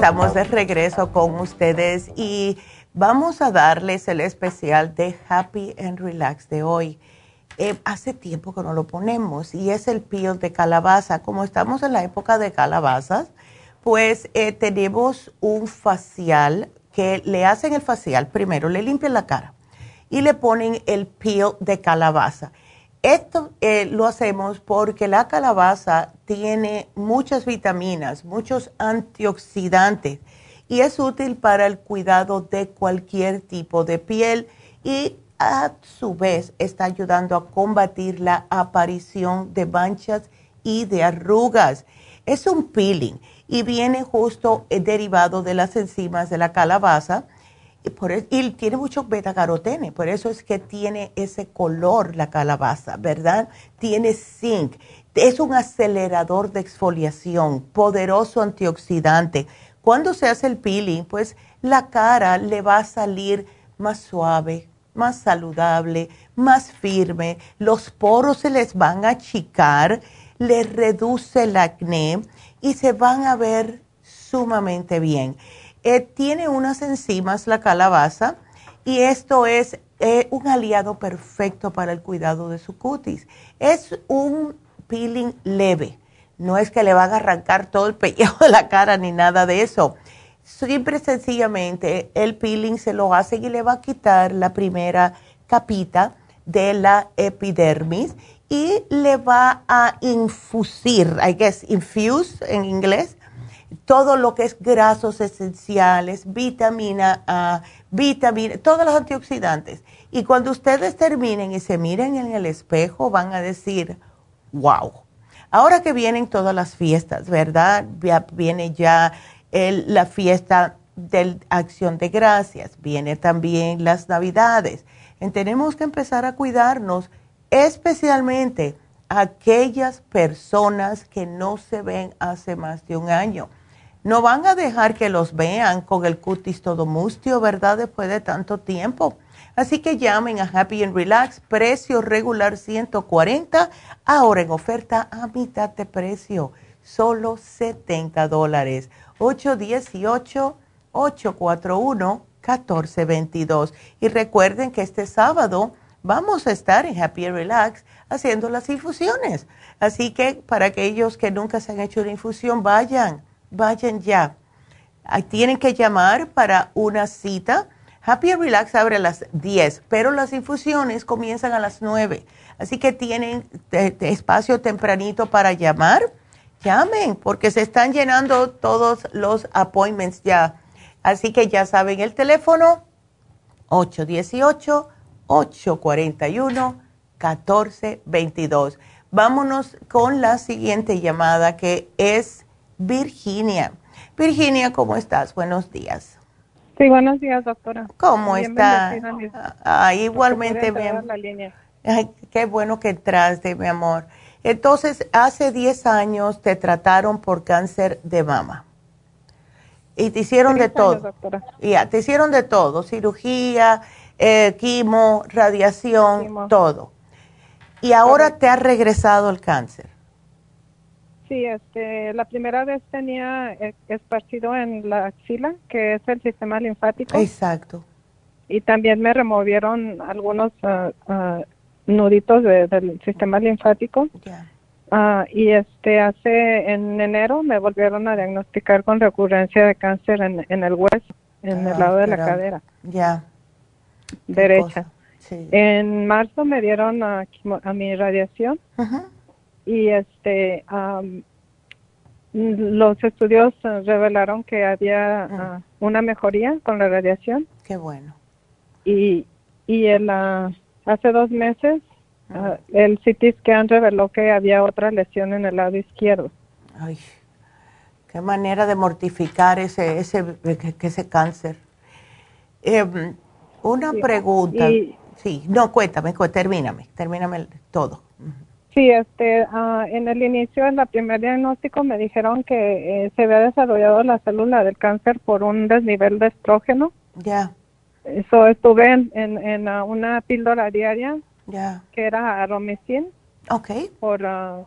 Estamos de regreso con ustedes y vamos a darles el especial de Happy and Relax de hoy. Eh, hace tiempo que no lo ponemos y es el peel de calabaza. Como estamos en la época de calabazas, pues eh, tenemos un facial que le hacen el facial primero, le limpian la cara y le ponen el peel de calabaza. Esto eh, lo hacemos porque la calabaza tiene muchas vitaminas, muchos antioxidantes y es útil para el cuidado de cualquier tipo de piel y a su vez está ayudando a combatir la aparición de manchas y de arrugas. Es un peeling y viene justo eh, derivado de las enzimas de la calabaza y, por, e, y tiene mucho beta-carotene, por eso es que tiene ese color la calabaza, ¿verdad? Tiene zinc, es un acelerador de exfoliación, poderoso antioxidante. Cuando se hace el peeling, pues la cara le va a salir más suave, más saludable, más firme, los poros se les van a achicar, le reduce el acné y se van a ver sumamente bien. Eh, tiene unas enzimas la calabaza y esto es eh, un aliado perfecto para el cuidado de su cutis. Es un peeling leve, no es que le van a arrancar todo el pellejo de la cara ni nada de eso. Siempre sencillamente el peeling se lo hace y le va a quitar la primera capita de la epidermis y le va a infusir, I guess, infuse en inglés, todo lo que es grasos esenciales, vitamina A, vitamina, todos los antioxidantes. Y cuando ustedes terminen y se miren en el espejo, van a decir, wow. Ahora que vienen todas las fiestas, ¿verdad? viene ya la fiesta de acción de gracias, viene también las navidades. tenemos que empezar a cuidarnos, especialmente aquellas personas que no se ven hace más de un año. No van a dejar que los vean con el cutis todo mustio, ¿verdad? Después de tanto tiempo. Así que llamen a Happy and Relax, precio regular 140, ahora en oferta a mitad de precio, solo 70 dólares. 818-841-1422. Y recuerden que este sábado vamos a estar en Happy and Relax haciendo las infusiones. Así que para aquellos que nunca se han hecho una infusión, vayan, vayan ya. Tienen que llamar para una cita Happy Relax abre a las 10, pero las infusiones comienzan a las 9. Así que tienen espacio tempranito para llamar. Llamen, porque se están llenando todos los appointments ya. Así que ya saben el teléfono 818-841-1422. Vámonos con la siguiente llamada que es Virginia. Virginia, ¿cómo estás? Buenos días. Sí, buenos días, doctora. ¿Cómo está? Ah, igualmente bien. Ay, qué bueno que entraste, mi amor. Entonces, hace 10 años te trataron por cáncer de mama. Y te hicieron de todo. Ya, te hicieron de todo, cirugía, eh, quimo, radiación, todo. Y ahora te ha regresado el cáncer. Sí, este, la primera vez tenía eh, esparcido en la axila, que es el sistema linfático. Exacto. Y también me removieron algunos uh, uh, nuditos del sistema linfático. Uh, y este, hace en enero me volvieron a diagnosticar con recurrencia de cáncer en, en el hueso, en el lado de la cadera. Ya. Derecha. Sí. En marzo me dieron a, a mi radiación. Ajá y este los estudios revelaron que había ah, una mejoría con la radiación. Qué bueno. Y, y el, hace dos meses ah, el CT scan reveló que había otra lesión en el lado izquierdo. Ay, qué manera de mortificar ese, ese, ese cáncer. Em, una pregunta. sí, no, cuéntame, termíname, termíname todo. Sí, este, uh, en el inicio, en el primer diagnóstico, me dijeron que eh, se había desarrollado la célula del cáncer por un desnivel de estrógeno. Ya. Eso estuve en, en, ah, una píldora diaria. Ya. Que era aromicin. Ok. Por uh,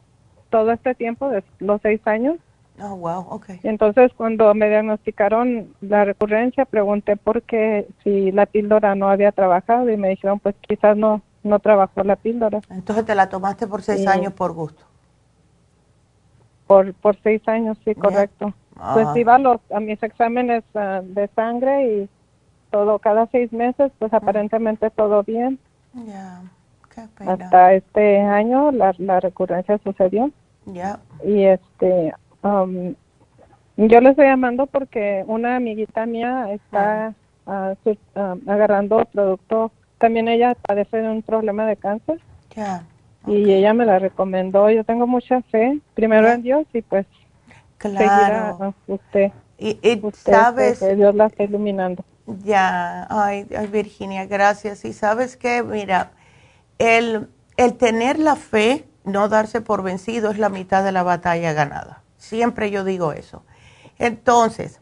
todo este tiempo, de los seis años. Oh, wow, ok. Entonces, cuando me diagnosticaron la recurrencia, pregunté por qué si la píldora no había trabajado y me dijeron, pues quizás no no trabajó la píldora. Entonces te la tomaste por seis años por gusto. Por, por seis años, sí, correcto. Pues ah. iba a, los, a mis exámenes ah, de sangre y todo, cada seis meses, pues aparentemente todo bien. Ya, qué pena. Hasta este año la, la recurrencia sucedió. Ya. Y este, um, yo le estoy llamando porque una amiguita mía está ah, agarrando producto también ella padece de un problema de cáncer. Ya. Y ella me la recomendó. Yo tengo mucha fe, primero en Dios y pues claro. usted. Y, sabes que Dios la está iluminando. Ya, ay, Virginia, gracias. Y sabes que, mira, el, el tener la fe, no darse por vencido, es la mitad de la batalla ganada. Siempre yo digo eso. Entonces,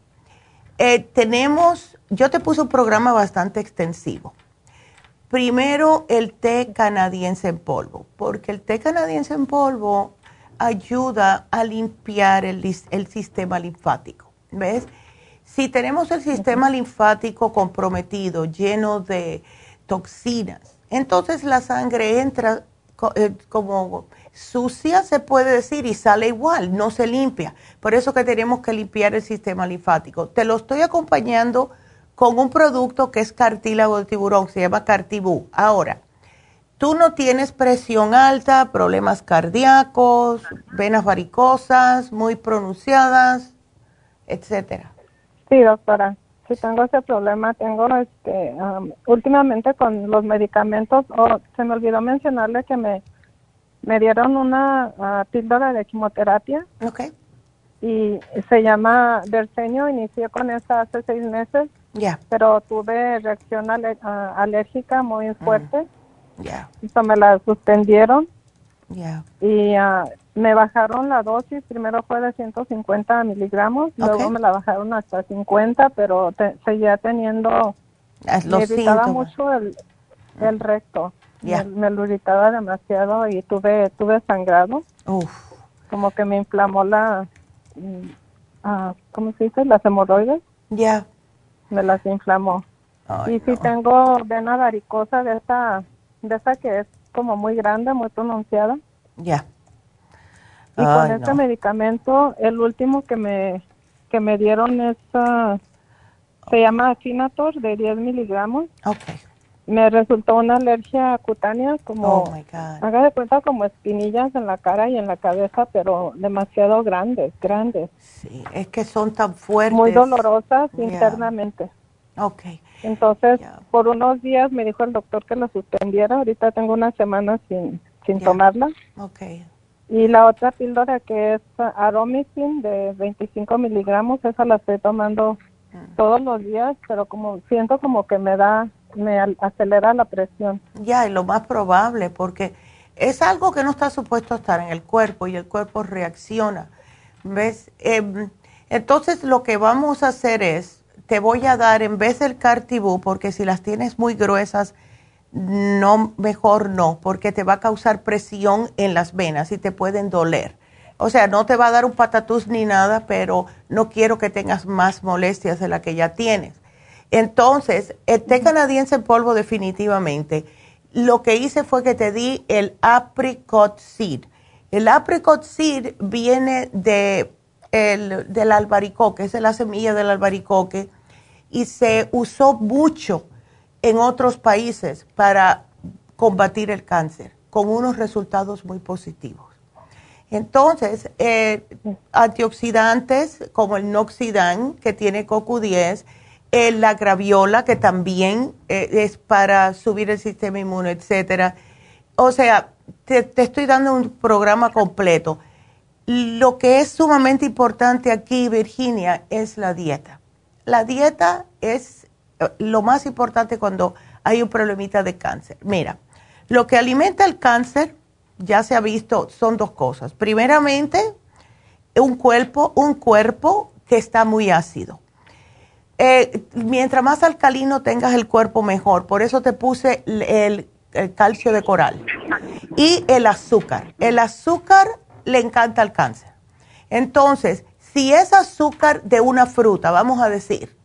eh, tenemos, yo te puse un programa bastante extensivo Primero, el té canadiense en polvo, porque el té canadiense en polvo ayuda a limpiar el, sistema linfático. ¿Ves? Si tenemos el sistema linfático comprometido, lleno de toxinas, entonces la sangre entra eh, como sucia, se puede decir, y sale igual, no se limpia. Por eso que tenemos que limpiar el sistema linfático. Te lo estoy acompañando con un producto que es cartílago de tiburón, se llama Cartibú. Ahora, tú no tienes presión alta, problemas cardíacos, venas varicosas muy pronunciadas. etcétera. Sí, doctora. Si tengo ese problema, tengo este últimamente con los medicamentos, o se me olvidó mencionarle que me me dieron una uh, píldora de quimioterapia. Okay. Y se llama Versenio, inicié con esa hace seis meses. Ya. Pero tuve reacción ah, alérgica muy mm. fuerte. Ya. Eso me la suspendieron. Ya. Y uh, me bajaron la dosis, primero fue de 150 miligramos, luego me la bajaron hasta 50, pero seguía teniendo, me irritaba mucho el, el recto, me, lo irritaba demasiado y tuve tuve sangrado, como que me inflamó la, uh, ¿cómo se dice? Las hemorroides. Ya. Me las inflamó. y si tengo vena varicosa de esa, de esa que es como muy grande, muy pronunciada. Ya. Y con este medicamento, el último que me, que me dieron es, ah, se llama Afinator de 10 miligramos. Okay. Me resultó una alergia cutánea, como, oh haga de cuenta, como espinillas en la cara y en la cabeza, pero demasiado grandes, grandes. Sí, es que son tan fuertes. Muy dolorosas internamente. Ok. Entonces, por unos días me dijo el doctor que la suspendiera. Ahorita tengo una semana sin, sin tomarla. Okay. Y la otra píldora que es Aromicin de 25 miligramos, esa la estoy tomando. Todos los días, pero como siento como que me da, me acelera la presión. Ya, y lo más probable, porque es algo que no está supuesto a estar en el cuerpo y el cuerpo reacciona. ¿Ves? Em, entonces lo que vamos a hacer es, te voy a dar en vez del cartibú, porque si las tienes muy gruesas, no, mejor no, porque te va a causar presión en las venas y te pueden doler. O sea, no te va a dar un patatús ni nada, pero no quiero que tengas más molestias de la que ya tienes. Entonces, el té canadiense en polvo definitivamente. Lo que hice fue que te di el apricot seed. El apricot seed viene de el, del albaricoque, es la semilla del albaricoque, y se usó mucho en otros países para combatir el cáncer, con unos resultados muy positivos. Entonces, eh, antioxidantes como el Noxidan, que tiene CoQ10, la graviola, que también eh, es para subir el sistema inmune, etcétera. O sea, te, te, estoy dando un programa completo. Lo que es sumamente importante aquí, Virginia, es la dieta. La dieta es lo más importante cuando hay un problemita de cáncer. Mira, lo que alimenta el cáncer, ya se ha visto, son dos cosas. Primeramente, un cuerpo, un cuerpo que está muy ácido. Eh, mientras más alcalino tengas el cuerpo, mejor. Por eso te puse el, el calcio de coral. Y el azúcar. El azúcar le encanta al cáncer. Entonces, si es azúcar de una fruta, vamos a decir,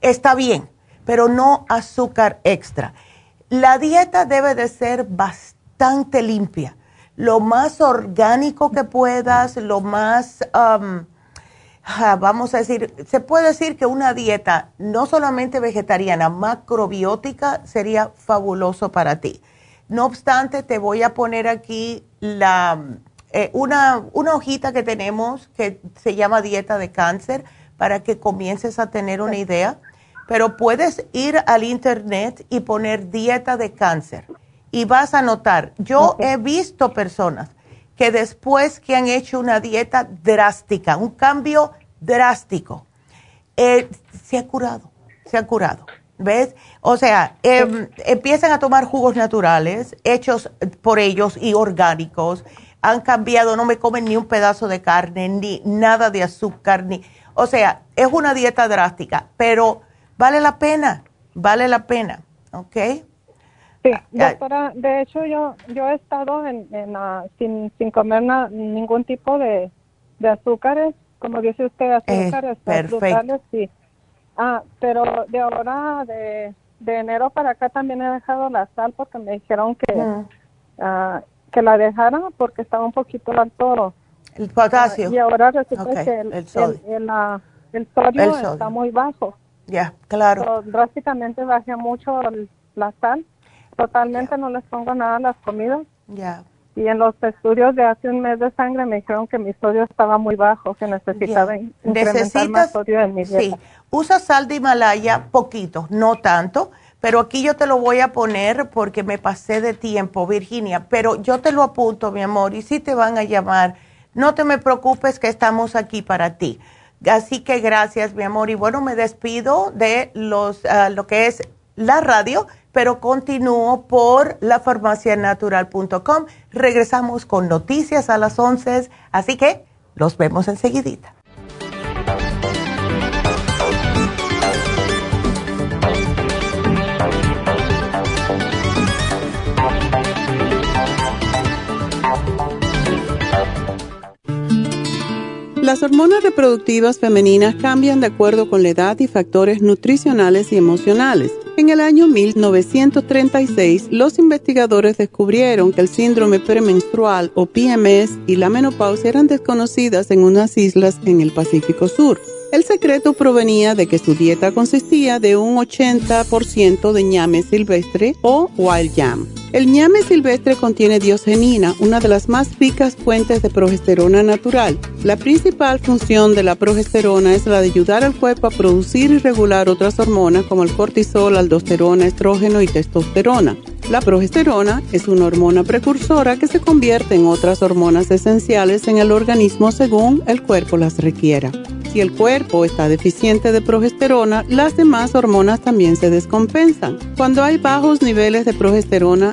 está bien pero no azúcar extra. La dieta debe de ser bastante limpia, lo más orgánico que puedas, lo más, um, vamos a decir, se puede decir que una dieta no solamente vegetariana, macrobiótica sería fabuloso para ti. No obstante, te voy a poner aquí la, eh, una, una hojita que tenemos que se llama dieta de cáncer para que comiences a tener una idea. Pero puedes ir al internet y poner dieta de cáncer y vas a notar, yo he visto personas que después que han hecho una dieta drástica, un cambio drástico, eh, se ha curado, se ha curado. ¿Ves? O sea, em, empiezan a tomar jugos naturales hechos por ellos y orgánicos. Han cambiado, no me comen ni un pedazo de carne, ni nada de azúcar, ni. O sea, es una dieta drástica, pero Vale la pena, vale la pena, ¿ok? Sí, doctora, de hecho yo yo he estado en, sin, sin comer ningún tipo de, de azúcares, como dice usted, azúcares frutales, sí. Ah, pero de ahora, de, de enero para acá también he dejado la sal porque me dijeron que, ah, que la dejara porque estaba un poquito alto. El potasio. y ahora resulta que el, el, sodio, el sodio está muy bajo. Ya, claro. drásticamente bajé mucho la sal. Totalmente no les pongo nada a las comidas. Ya. y en los estudios de hace un mes de sangre me dijeron que mi sodio estaba muy bajo, que necesitaba incrementar más sodio en mi dieta. Sí, usa sal de Himalaya poquito, no tanto, pero aquí yo te lo voy a poner porque me pasé de tiempo, Virginia, pero yo te lo apunto, mi amor, y si te van a llamar, no te me preocupes que estamos aquí para ti. Así que gracias, mi amor, y bueno, me despido de los, ah, lo que es la radio pero continúo por lafarmacianatural.com. Regresamos con noticias a las 11, así que los vemos enseguidita. Las hormonas reproductivas femeninas cambian de acuerdo con la edad y factores nutricionales y emocionales. En el año 1936, los investigadores descubrieron que el síndrome premenstrual o PMS y la menopausia eran desconocidas en unas islas en el Pacífico Sur. El secreto provenía de que su dieta consistía de un 80% de ñame silvestre o wild yam. El ñame silvestre contiene diosgenina, una de las más ricas fuentes de progesterona natural. La principal función de la progesterona es la de ayudar al cuerpo a producir y regular otras hormonas como el cortisol, aldosterona, estrógeno y testosterona. La progesterona es una hormona precursora que se convierte en otras hormonas esenciales en el organismo según el cuerpo las requiera. Si el cuerpo está deficiente de progesterona, las demás hormonas también se descompensan. Cuando hay bajos niveles de progesterona,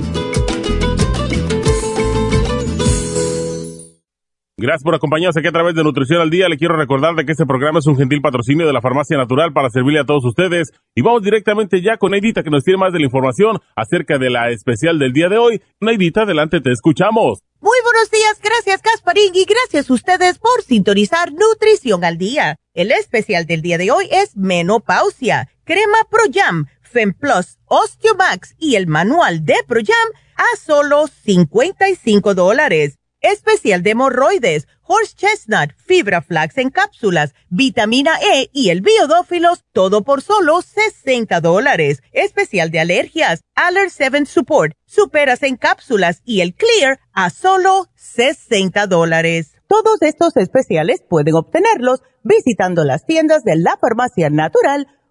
Gracias por acompañarnos aquí a través de Nutrición al Día. Le quiero recordar de que este programa es un gentil patrocinio de la Farmacia Natural para servirle a todos ustedes. Y vamos directamente ya con Neidita que nos tiene más de la información acerca de la especial del día de hoy. Neidita, adelante, te escuchamos. Muy buenos días, gracias Casparín y gracias a ustedes por sintonizar Nutrición al Día. El especial del día de hoy es Menopausia, Crema Pro Jam, Femplus, Osteomax y el manual de Pro Jam a solo 55 dólares especial de hemorroides, horse chestnut, fibra flax en cápsulas, vitamina E y el biodófilos, todo por solo 60 dólares. Especial de alergias, Aller 7 Support, superas en cápsulas y el Clear a solo 60 dólares. Todos estos especiales pueden obtenerlos visitando las tiendas de la farmacia natural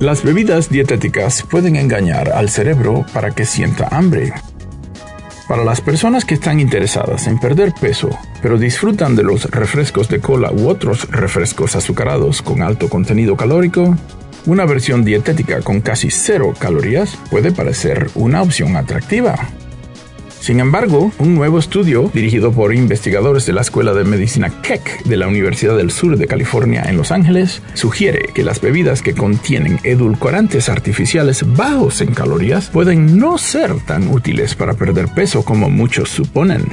Las bebidas dietéticas pueden engañar al cerebro para que sienta hambre. Para las personas que están interesadas en perder peso, pero disfrutan de los refrescos de cola u otros refrescos azucarados con alto contenido calórico, una versión dietética con casi cero calorías puede parecer una opción atractiva. Sin embargo, un nuevo estudio dirigido por investigadores de la Escuela de Medicina Keck de la Universidad del Sur de California en Los Ángeles sugiere que las bebidas que contienen edulcorantes artificiales bajos en calorías pueden no ser tan útiles para perder peso como muchos suponen.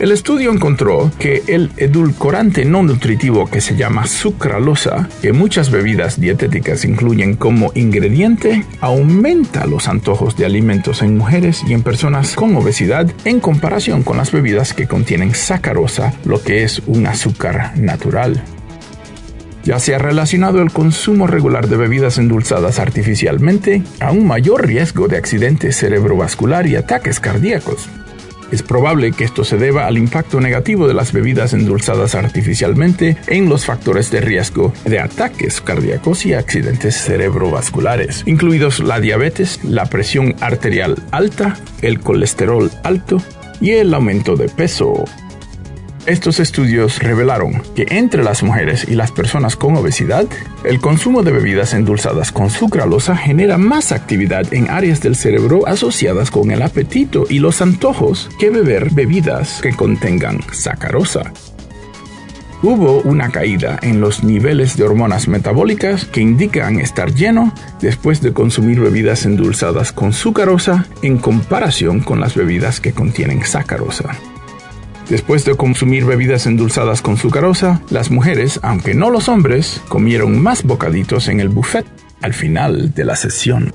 El estudio encontró que el edulcorante no nutritivo que se llama sucralosa, que muchas bebidas dietéticas incluyen como ingrediente, aumenta los antojos de alimentos en mujeres y en personas con obesidad en comparación con las bebidas que contienen sacarosa, lo que es un azúcar natural. Ya se ha relacionado el consumo regular de bebidas endulzadas artificialmente a un mayor riesgo de accidente cerebrovascular y ataques cardíacos. Es probable que esto se deba al impacto negativo de las bebidas endulzadas artificialmente en los factores de riesgo de ataques cardíacos y accidentes cerebrovasculares, incluidos la diabetes, la presión arterial alta, el colesterol alto y el aumento de peso. Estos estudios revelaron que entre las mujeres y las personas con obesidad, el consumo de bebidas endulzadas con sucralosa genera más actividad en áreas del cerebro asociadas con el apetito y los antojos que beber bebidas que contengan sacarosa. Hubo una caída en los niveles de hormonas metabólicas que indican estar lleno después de consumir bebidas endulzadas con sucarosa en comparación con las bebidas que contienen sacarosa. Después de consumir bebidas endulzadas con sucarosa, las mujeres, aunque no los hombres, comieron más bocaditos en el buffet al final de la sesión.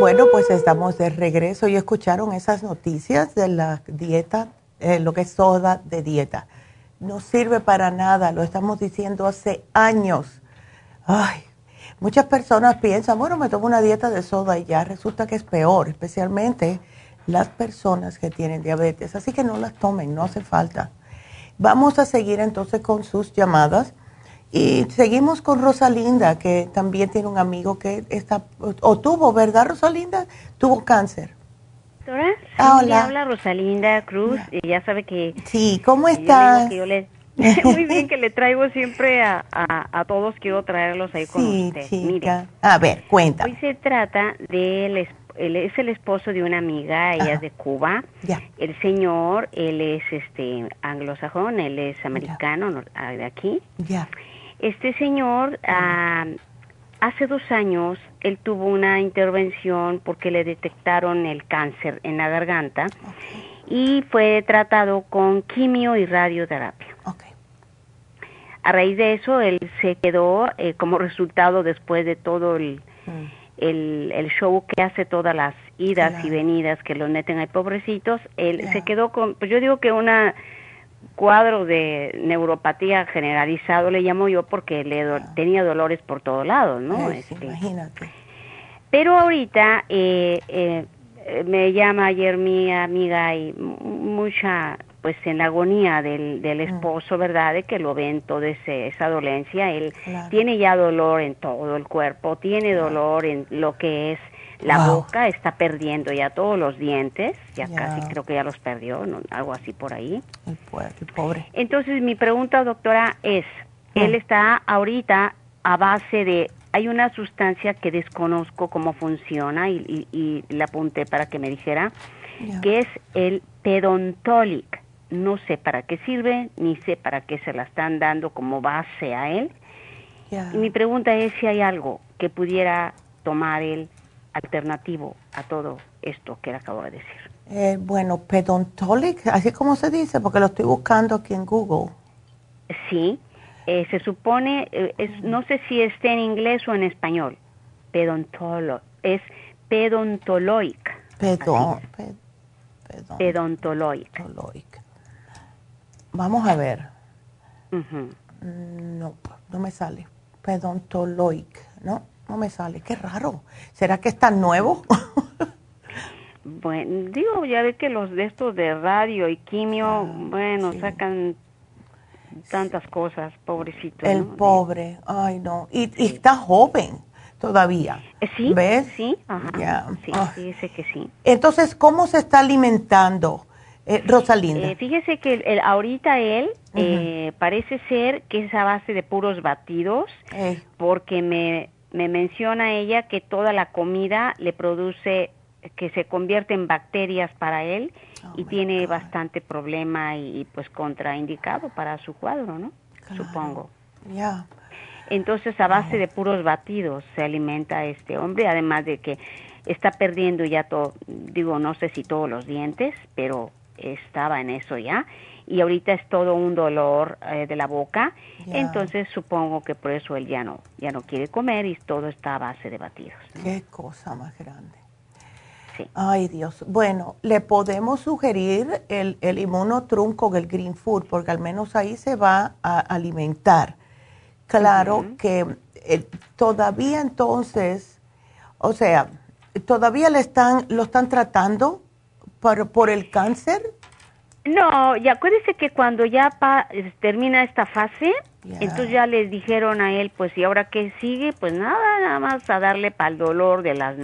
Bueno, pues estamos de regreso y escucharon esas noticias de la dieta, eh, lo que es soda de dieta. No sirve para nada, lo estamos diciendo hace años. Ay, muchas personas piensan, bueno, me tomo una dieta de soda y ya resulta que es peor, especialmente las personas que tienen diabetes. Así que no las tomen, no hace falta. Vamos a seguir entonces con sus llamadas. Y seguimos con Rosalinda, que también tiene un amigo que está, o tuvo, ¿verdad, Rosalinda? Tuvo cáncer. Doctora, ah, hola. habla Rosalinda Cruz, y ya sabe que... Sí, ¿cómo estás? muy bien, que le traigo siempre a, a, todos, quiero traerlos ahí con sí, usted. A ver, cuenta. Hoy se trata de él es el esposo de una amiga, ella es de Cuba. Ya. El señor, él es este anglosajón, él es americano de aquí. Ya. Este señor, ah, hace dos años, él tuvo una intervención porque le detectaron el cáncer en la garganta y fue tratado con quimio y radioterapia. A raíz de eso, él se quedó eh, como resultado después de todo el, mm. el, show que hace todas las idas y venidas que lo meten ahí pobrecitos, él se quedó con, pues yo digo que una cuadro de neuropatía generalizado le llamo yo porque le tenía dolores por todos lados, ¿no? Este, imagínate. Pero ahorita eh, eh, me llama ayer mi amiga y mucha, pues en agonía del, del mm. esposo, ¿verdad? De que lo ven toda esa dolencia. Él tiene ya dolor en todo el cuerpo, tiene dolor en lo que es la boca está perdiendo ya todos los dientes, ya casi creo que ya los perdió, algo así por ahí. El, pobre. Entonces mi pregunta, doctora, es, mm. él está ahorita a base de, hay una sustancia que desconozco cómo funciona y, y, la apunté para que me dijera, que es el pedontolic. No sé para qué sirve, ni sé para qué se la están dando como base a él. Y mi pregunta es si hay algo que pudiera tomar él alternativo a todo esto que le acabo de decir. Eh, bueno, pedontolic, así como se dice, porque lo estoy buscando aquí en Google. Sí, eh, se supone, eh, es, no sé si está en inglés o en español, pedontolo, es pedontoloic. Pedon, pedontoloic. Vamos a ver. Mm, no, no me sale. Pedontoloic, ¿no? No me sale. Qué raro. ¿Será que está nuevo? bueno, digo, ya ve que los de estos de radio y quimio, ah, bueno, sacan tantas cosas, pobrecito. El pobre, ay no. Y, está joven todavía. Eh, sí, ¿ves? Sí, ajá. Sí, ah. fíjese que sí. Entonces, ¿cómo se está alimentando, eh, Rosalinda? Eh, fíjese que el, ahorita él eh, parece ser que es a base de puros batidos, porque me, me menciona ella que toda la comida le produce que se convierte en bacterias para él oh y tiene bastante problema y, pues contraindicado para su cuadro, ¿no? Supongo. Ya. Entonces a base de puros batidos se alimenta este hombre, además de que está perdiendo ya todo, digo, no sé si todos los dientes, pero estaba en eso ya y ahorita es todo un dolor eh, de la boca, entonces supongo que por eso él ya no ya no quiere comer y todo está a base de batidos. Qué cosa más grande. Ay, Dios. Bueno, le podemos sugerir el, el inmunotrum con el green food, porque al menos ahí se va a alimentar. Claro que eh, todavía entonces, o sea, todavía le están, lo están tratando por, por el cáncer. No, y acuérdese que cuando ya termina esta fase, entonces ya les dijeron a él, pues, ¿y ahora qué sigue? Pues nada, nada más a darle para el dolor de las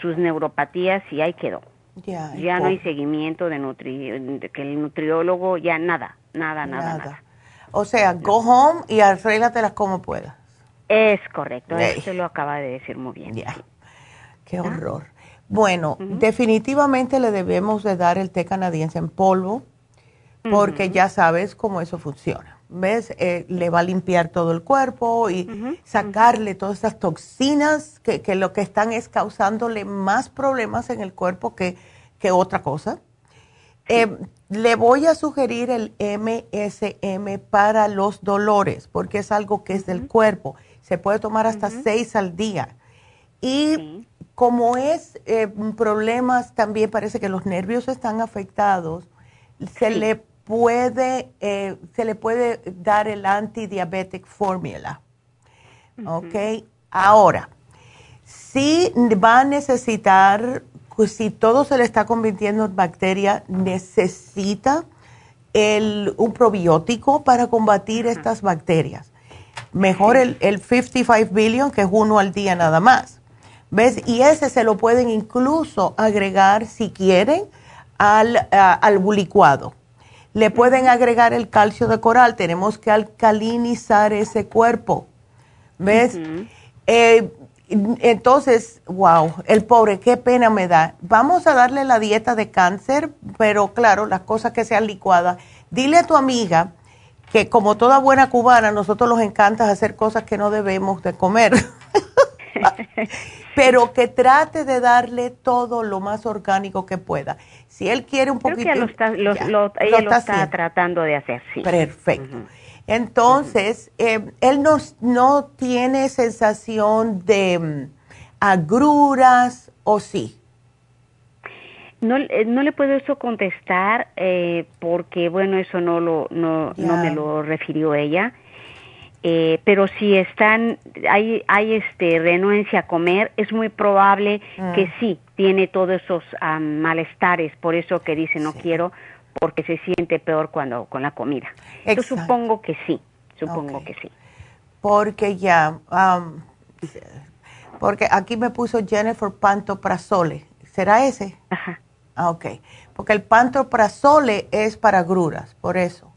sus neuropatías y ahí quedó. ya no hay seguimiento de, nutri que el nutriólogo, ya nada, nada, nada, nada. O sea, go home y arréglatelas como puedas. Es correcto, eso lo acaba de decir muy bien. Qué horror. Bueno, definitivamente le debemos de dar el té canadiense en polvo, porque ya sabes cómo eso funciona. ¿ves? Eh, le va a limpiar todo el cuerpo y sacarle todas esas toxinas que, que, lo que están es causándole más problemas en el cuerpo que, que otra cosa. Eh, le voy a sugerir el MSM para los dolores, porque es algo que es del cuerpo. Se puede tomar hasta seis al día. Y como es eh, problemas, también parece que los nervios están afectados, se le puede, eh, se le puede dar el antidiabetic formula. ¿Ok? Ahora, si va a necesitar, pues si todo se le está convirtiendo en bacteria, necesita el, un probiótico para combatir estas bacterias. Mejor el, el 55 billion, que es uno al día nada más. ¿Ves? Y ese se lo pueden incluso agregar, si quieren, al, al licuado. Le pueden agregar el calcio de coral. Tenemos que alcalinizar ese cuerpo. ¿Ves? Eh, entonces, wow, el pobre, qué pena me da. Vamos a darle la dieta de cáncer, pero claro, las cosas que sean licuadas. Dile a tu amiga que como toda buena cubana, nosotros nos encanta hacer cosas que no debemos de comer. pero que trate de darle todo lo más orgánico que pueda. Si él quiere un poquito... Lo está, ella lo está, tratando de hacer, sí. Perfecto. Entonces, eh, él no, no tiene sensación de mm, agruras o sí. No, eh, no le puedo eso contestar eh, porque, bueno, eso no, lo, no, no me lo refirió ella. Eh, pero si están hay hay este renuencia a comer es muy probable mm. que sí tiene todos esos malestares por eso que dice no quiero porque se siente peor cuando con la comida. Yo supongo que sí supongo que sí. Porque ya porque aquí me puso Jennifer pantoprazole. Será ese ajá. Ah, okay porque el pantoprazole es para gruras por eso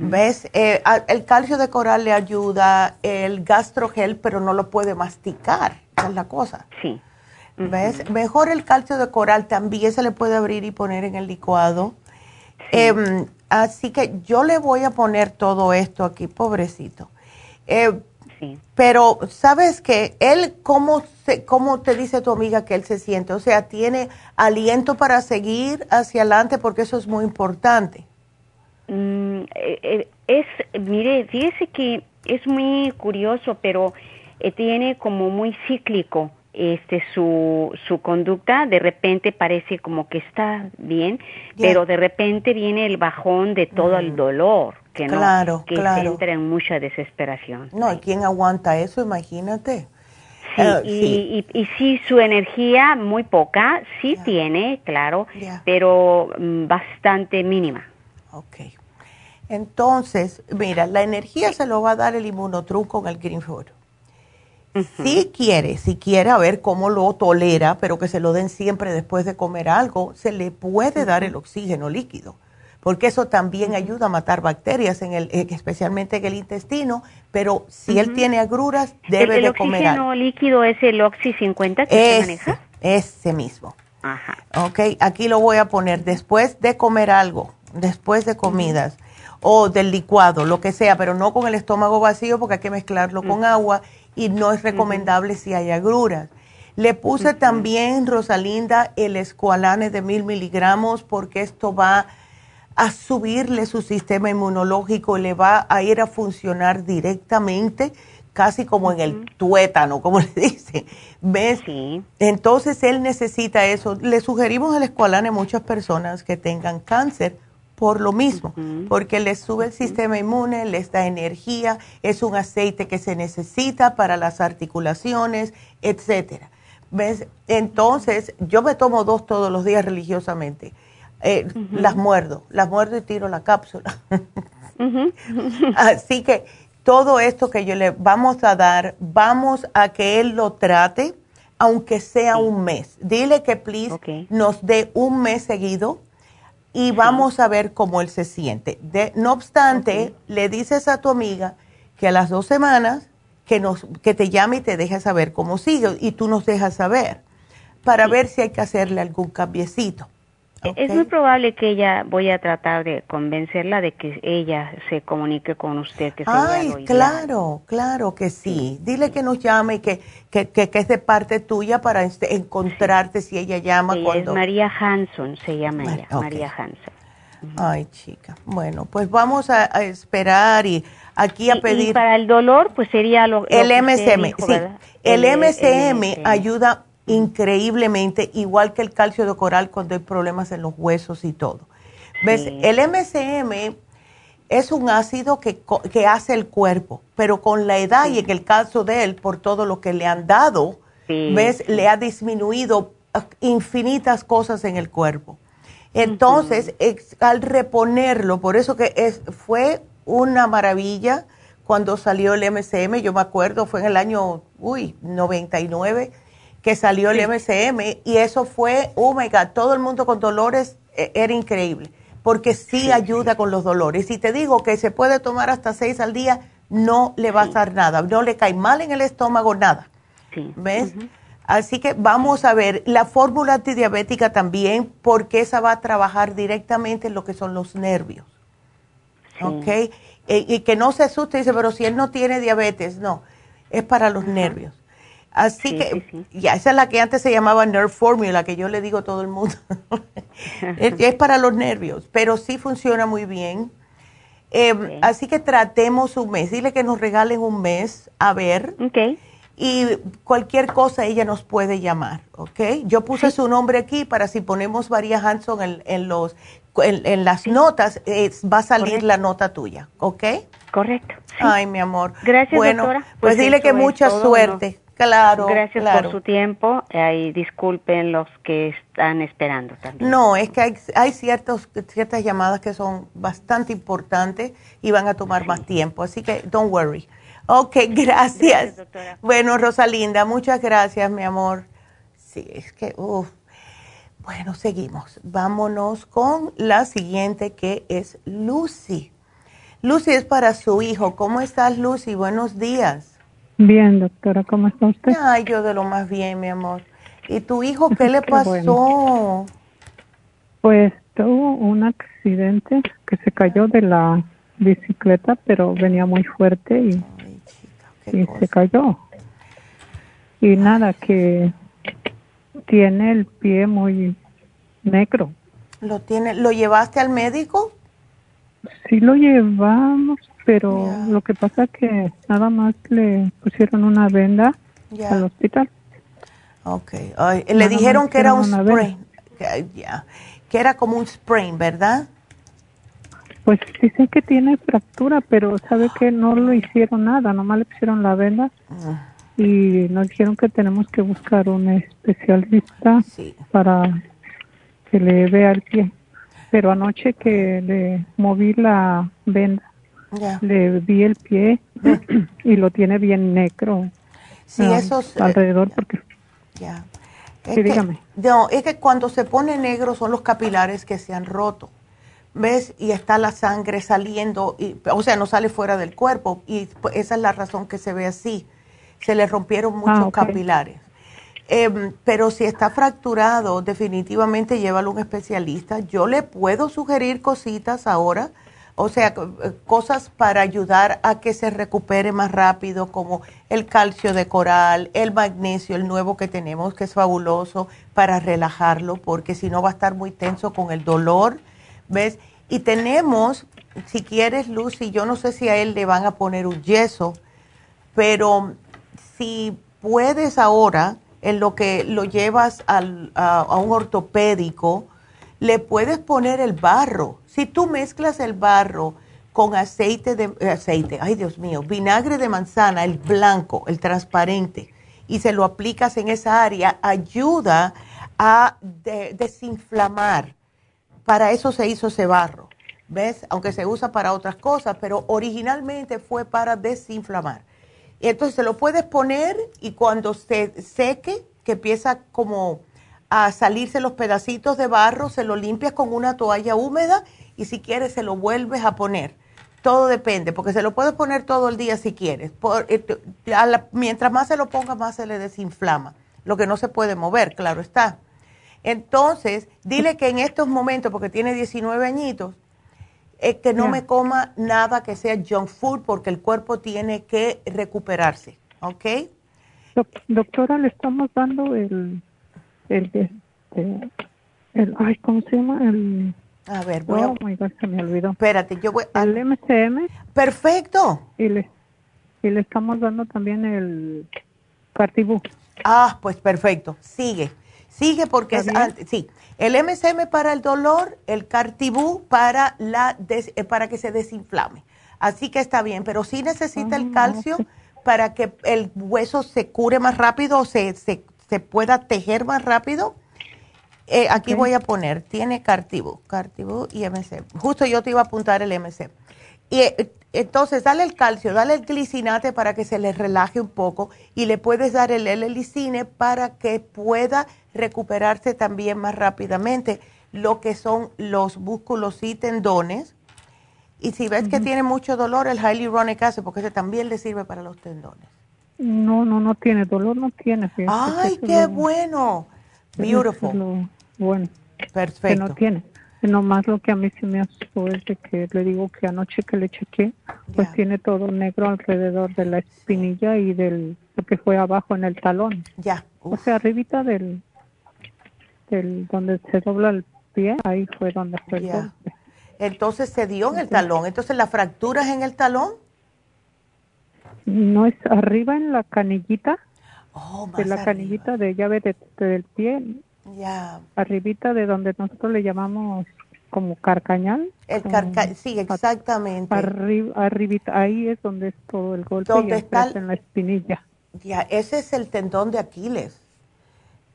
¿Ves? Eh, el calcio de coral le ayuda, el gastrogel, pero no lo puede masticar, es la cosa. Sí. ¿Ves? Mejor el calcio de coral también se le puede abrir y poner en el licuado. Em, así que yo le voy a poner todo esto aquí, pobrecito. Eh, sí. Pero, ¿sabes qué? Él, ¿cómo, se, ¿cómo te dice tu amiga que él se siente? O sea, ¿tiene aliento para seguir hacia adelante? Porque eso es muy importante. Mm, eh, eh, es, mire, fíjese que es muy curioso, pero eh, tiene como muy cíclico este su, su conducta, de repente parece como que está bien, pero de repente viene el bajón de todo el dolor que no que se entre en mucha desesperación. No, ¿quién aguanta eso? Imagínate. Sí, eh, y, Y, sí, su energía muy poca, sí tiene, claro, pero mm, bastante mínima. Ok. Entonces, mira, la energía se lo va a dar el inmunotruco con el Green Food. Si quiere, si quiere a ver cómo lo tolera, pero que se lo den siempre después de comer algo, se le puede dar el oxígeno líquido, porque eso también ayuda a matar bacterias, en el, especialmente en el intestino, pero si él tiene agruras, debe de comer algo. ¿El oxígeno líquido es el Oxy 50 que se maneja? Ese mismo. Ajá. Ok, aquí lo voy a poner después de comer algo, después de comidas o del licuado, lo que sea, pero no con el estómago vacío porque hay que mezclarlo con agua y no es recomendable si hay agruras. Le puse también, Rosalinda, el escualane de mil miligramos porque esto va a subirle su sistema inmunológico, le va a ir a funcionar directamente, casi como en el tuétano, como le dicen. ¿Ves? Entonces él necesita eso. Le sugerimos el escualane a muchas personas que tengan cáncer por lo mismo, porque les sube el sistema inmune, les da energía, es un aceite que se necesita para las articulaciones, etcétera. ¿Ves? Entonces, yo me tomo dos todos los días religiosamente. Eh, las muerdo, las muerdo y tiro la cápsula. Así que todo esto que yo le vamos a dar, vamos a que él lo trate, aunque sea un mes. Dile que, please, nos dé un mes seguido y vamos a ver cómo él se siente. De, no obstante, le dices a tu amiga que a las dos semanas que, nos, que te llame y te deje saber cómo sigue y tú nos dejas saber para ver si hay que hacerle algún cambiecito. Es muy probable que ella, voy a tratar de convencerla de que ella se comunique con usted. Que Ay, claro, claro que sí. Dile que nos llame y que, que, que, es de parte tuya para este, encontrarte si ella llama. cuando... es María Hanson, se llama ella, María Hanson. Ay, chica. Bueno, pues vamos a, esperar y aquí a pedir. Y para el dolor, pues sería lo, el MSM. sí, el, MSM ayuda increíblemente, igual que el calcio de coral cuando hay problemas en los huesos y todo. ¿Ves? El MCM es un ácido que, que, hace el cuerpo, pero con la edad y en el caso de él, por todo lo que le han dado, ¿ves? Le ha disminuido ah, infinitas cosas en el cuerpo. Entonces, al reponerlo, por eso que es, fue una maravilla cuando salió el MCM, yo me acuerdo, fue en el año, uy, 99 que salió el MCM y eso fue, oh my God, todo el mundo con dolores e, era increíble, porque sí, ayuda con los dolores. Y te digo que se puede tomar hasta seis al día, no le va a hacer nada, no le cae mal en el estómago, nada. ¿Ves? Así que vamos a ver la fórmula antidiabética también, porque esa va a trabajar directamente en lo que son los nervios. ¿Ok? E, y, que no se asuste, dice, pero si él no tiene diabetes, no, es para los nervios. Así que, ya, esa es la que antes se llamaba Nerve Formula, que yo le digo a todo el mundo. es, para los nervios, pero sí funciona muy bien. Eh, así que tratemos un mes. Dile que nos regalen un mes a ver. Okay. Y cualquier cosa ella nos puede llamar, ¿ok? Yo puse su nombre aquí para si ponemos María Hanson en, en los, en, las notas, eh, va a salir la nota tuya, ¿ok? Correcto. Ay, mi amor. Gracias, bueno, doctora. Pues, pues dile que mucha suerte. Claro. Gracias por su tiempo y disculpen los que están esperando también. No, es que hay, hay ciertos, ciertas llamadas que son bastante importantes y van a tomar más tiempo, así que don't worry. Ok, gracias. bueno, Rosalinda, muchas gracias, mi amor. Sí, es que, uff. Bueno, seguimos. Vámonos con la siguiente que es Lucy. Lucy es para su hijo. ¿Cómo estás, Lucy? Buenos días. Bien, doctora, ¿cómo está usted? Ay, yo de lo más bien, mi amor. ¿Y tu hijo qué le pasó? Pues tuvo un accidente que se cayó de la bicicleta, pero venía muy fuerte y, se cayó. Y nada, que tiene el pie muy negro. ¿Lo tiene? ¿Lo llevaste al médico? Sí lo llevamos, pero lo que pasa es que nada más le pusieron una venda al hospital. Ok. le dijeron que era un sprain. Que, que era como un sprain, ¿verdad? Pues dice que tiene fractura, pero sabe que no lo hicieron nada, nomás le pusieron la venda ah. y nos dijeron que tenemos que buscar un especialista para que le vea el pie. Pero anoche que le moví la venda, le vi el pie y lo tiene bien negro. Sí, ah, eh, alrededor porque ya. sí, dígame. No, es que cuando se pone negro son los capilares que se han roto. ¿Ves? Y está la sangre saliendo, y, o sea, no sale fuera del cuerpo. Y esa es la razón que se ve así. Se le rompieron ah, muchos capilares. Em, pero si está fracturado, definitivamente llévalo a un especialista. Yo le puedo sugerir cositas ahora o sea, eh, cosas para ayudar a que se recupere más rápido, como el calcio de coral, el magnesio, el nuevo que tenemos, que es fabuloso para relajarlo, porque si no va a estar muy tenso con el dolor, ¿ves? Y tenemos, si quieres, Lucy, yo no sé si a él le van a poner un yeso, pero si puedes ahora, en lo que lo llevas al, a, a un ortopédico, le puedes poner el barro si tú mezclas el barro con aceite de eh, aceite, ay Dios mío, vinagre de manzana, el blanco, el transparente, y se lo aplicas en esa área, ayuda a desinflamar. Para eso se hizo ese barro, ¿ves? Aunque se usa para otras cosas, pero originalmente fue para desinflamar. Entonces se lo puedes poner y cuando se seque, que empieza como a salirse los pedacitos de barro, se lo limpias con una toalla húmeda y si quieres se lo vuelves a poner. Todo depende, porque se lo puedes poner todo el día si quieres. Eh, mientras más se lo ponga, más se le desinflama. Lo que no se puede mover, claro está. Entonces, dile que en estos momentos, porque tiene 19 añitos, es que no me coma nada que sea junk food porque el cuerpo tiene que recuperarse, ¿ok? Doctora, le estamos dando el, el, este, el, ay, ¿cómo se llama? El a ver, voy oh, se me olvidó. Espérate, yo voy a... El MCM. Perfecto. Y le, y le estamos dando también el Cartibú. Ah, pues perfecto. Sigue. Sigue porque es... sí. El MCM para el dolor, el Cartibú para, la eh, para que se desinflame. Así que está bien, pero sí necesita el ah, calcio para que el hueso se cure más rápido o se, se, se pueda tejer más rápido eh, aquí voy a poner, tiene Cartibu, Cartibu y MC. Justo yo te iba a apuntar el MC. Y eh, entonces, dale el calcio, dale el glicinate para que se le relaje un poco y le puedes dar el L-licine para que pueda recuperarse también más rápidamente lo que son los músculos y tendones. Y si ves que tiene mucho dolor, el hyaluronic acid, porque ese también le sirve para los tendones. No, no, no tiene dolor, no tiene. Ay, qué bueno. Beautiful. Bueno, perfecto. Que no tiene. Nomás lo que a mí sí me asustó es de que le digo que anoche que le chequé, pues tiene todo negro alrededor de la espinilla y del lo que fue abajo en el talón. Ya. O sea, arribita del, del donde se dobla el pie, ahí fue donde fue el Entonces se dio en el talón. Entonces la fractura es en el talón. No es arriba en la canillita. Oh, de la canillita de llave de, del pie ya. Arribita de donde nosotros le llamamos como carcañal. El carca sí, exactamente. Arriba, arribita, ahí es donde es todo el golpe ¿Dónde está en la espinilla. Ya, ese es el tendón de Aquiles.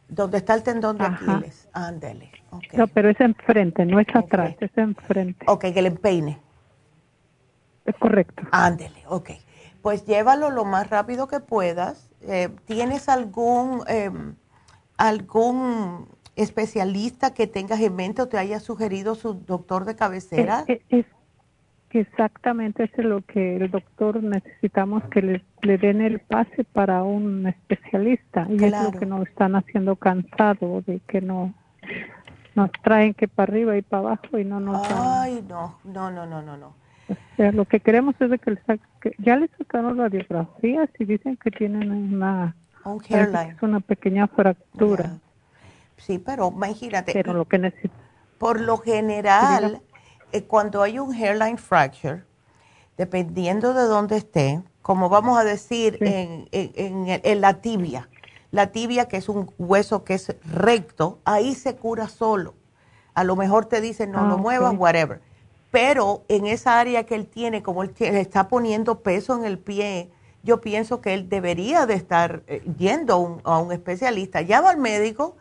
Donde está el tendón de Aquiles. Ándele. No, pero es enfrente, no es atrás, es enfrente. Ok, que le empeine. Es correcto. Ándele, ok. Pues llévalo lo más rápido que puedas. Eh, ¿Tienes algún... Eh, algún especialista que tengas en mente o te haya sugerido su doctor de cabecera? Es, exactamente eso es lo que el doctor necesitamos que le, den el pase para un especialista y es lo que nos están haciendo cansado de que no nos traen que para arriba y para abajo y no nos Ay, no, no, no, no, no, no. Lo que queremos es de que, que ya le sacaron radiografías y dicen que tienen una un hairline. Es una pequeña fractura. Sí, pero imagínate. Pero lo que Por lo general, eh, cuando hay un hairline fracture, dependiendo de dónde esté, como vamos a decir en, en, la tibia, la tibia que es un hueso que es recto, ahí se cura solo. A lo mejor te dicen no lo ah, muevas, whatever. Pero en esa área que él tiene, como él está poniendo peso en el pie, yo pienso que él debería de estar eh, yendo a un, especialista. Llama al médico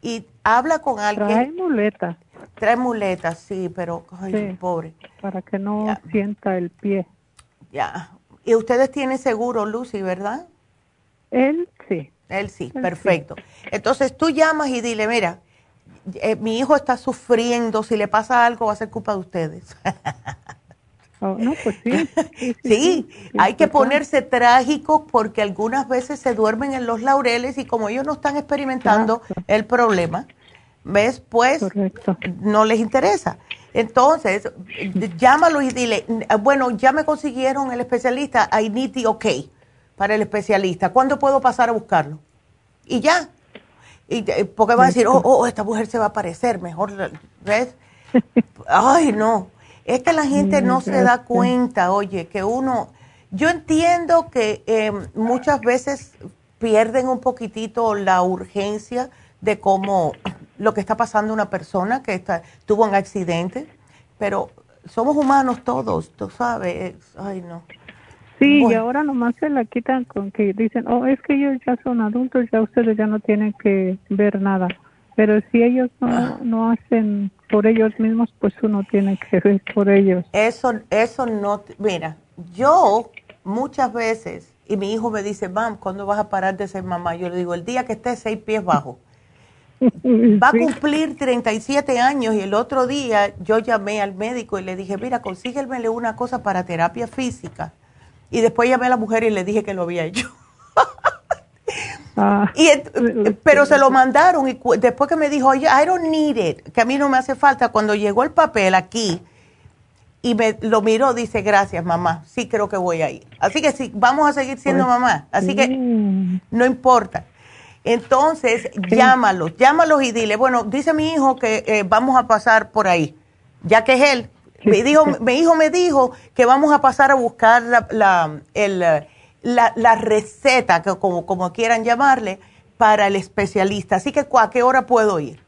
y habla con alguien. Trae muletas. Trae muletas, sí, pero, ay, pobre. Para que no sienta el pie. Ya. Y ustedes tienen seguro, Lucy, ¿verdad? Él sí. Él sí, perfecto. Entonces tú llamas y dile, mira, eh, mi hijo está sufriendo, si le pasa algo va a ser culpa de ustedes. Oh, no, pues sí. Sí, hay que ponerse trágico porque algunas veces se duermen en los laureles y como ellos no están experimentando el problema, ¿ves? Pues no les interesa. Entonces, llámalo y dile, bueno, ya me consiguieron el especialista, I need the ok para el especialista. ¿Cuándo puedo pasar a buscarlo? Y ya. Y, porque va a decir, oh, oh, esta mujer se va a aparecer, mejor, ¿ves? Ay, no. Es que la gente no se da cuenta, oye, que uno, yo entiendo que eh, muchas veces pierden un poquitito la urgencia de cómo lo que está pasando una persona que está, tuvo un accidente, pero somos humanos todos, tú sabes, ay no. Sí, y ahora nomás se la quitan con que dicen, oh, es que ellos ya son adultos, ya ustedes ya no tienen que ver nada. Pero si ellos no, ah. no hacen por ellos mismos, pues uno tiene que ver por ellos. Eso, eso no, mira, yo muchas veces, y mi hijo me dice, mam, ¿cuándo vas a parar de ser mamá? Yo le digo, el día que esté seis pies bajo. Va a cumplir 37 años y el otro día yo llamé al médico y le dije, mira, consíguemele una cosa para terapia física. Y después llamé a la mujer y le dije que lo había hecho. Ah. y, pero se lo mandaron y después que me dijo, oye, I don't need it, que a mí no me hace falta, cuando llegó el papel aquí y me lo miró, dice, gracias mamá, sí creo que voy a ir. Así que sí, vamos a seguir siendo pues mamá, así que no importa. Entonces, llámalos, llámalos y dile, bueno, dice mi hijo que eh, vamos a pasar por ahí, ya que es él. Mi, dijo, mi hijo me dijo que vamos a pasar a buscar la, la, el, la, receta, que como, como quieran llamarle, para el especialista. Así que, ¿a qué hora puedo ir?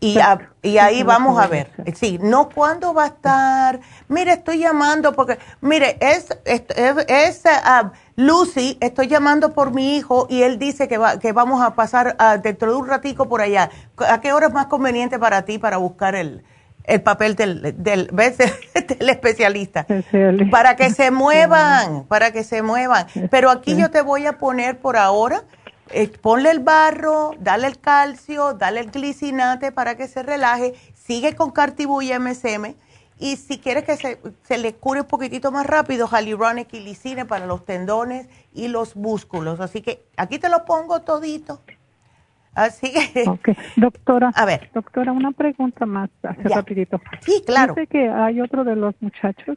Y, y ahí vamos a ver. Sí, no cuándo va a estar. Mire, estoy llamando porque, mire, es, es, es ah, Lucy, estoy llamando por mi hijo y él dice que, va, que vamos a pasar ah, dentro de un ratico por allá. ¿A qué hora es más conveniente para ti para buscar el, el papel del, del, del especialista? Para que se muevan, para que se muevan. Pero aquí yo te voy a poner por ahora, eh, ponle el barro, dale el calcio, dale el glicinate para que se relaje, sigue con Cartibú y MSM y si quieres que se, le cure un poquitito más rápido, Hyaluronic y Licine para los tendones y los músculos. Así que aquí te lo pongo todito. Así que... Doctora, a ver. Doctora, una pregunta más, hace rapidito. Sí, claro. Dice que hay otro de los muchachos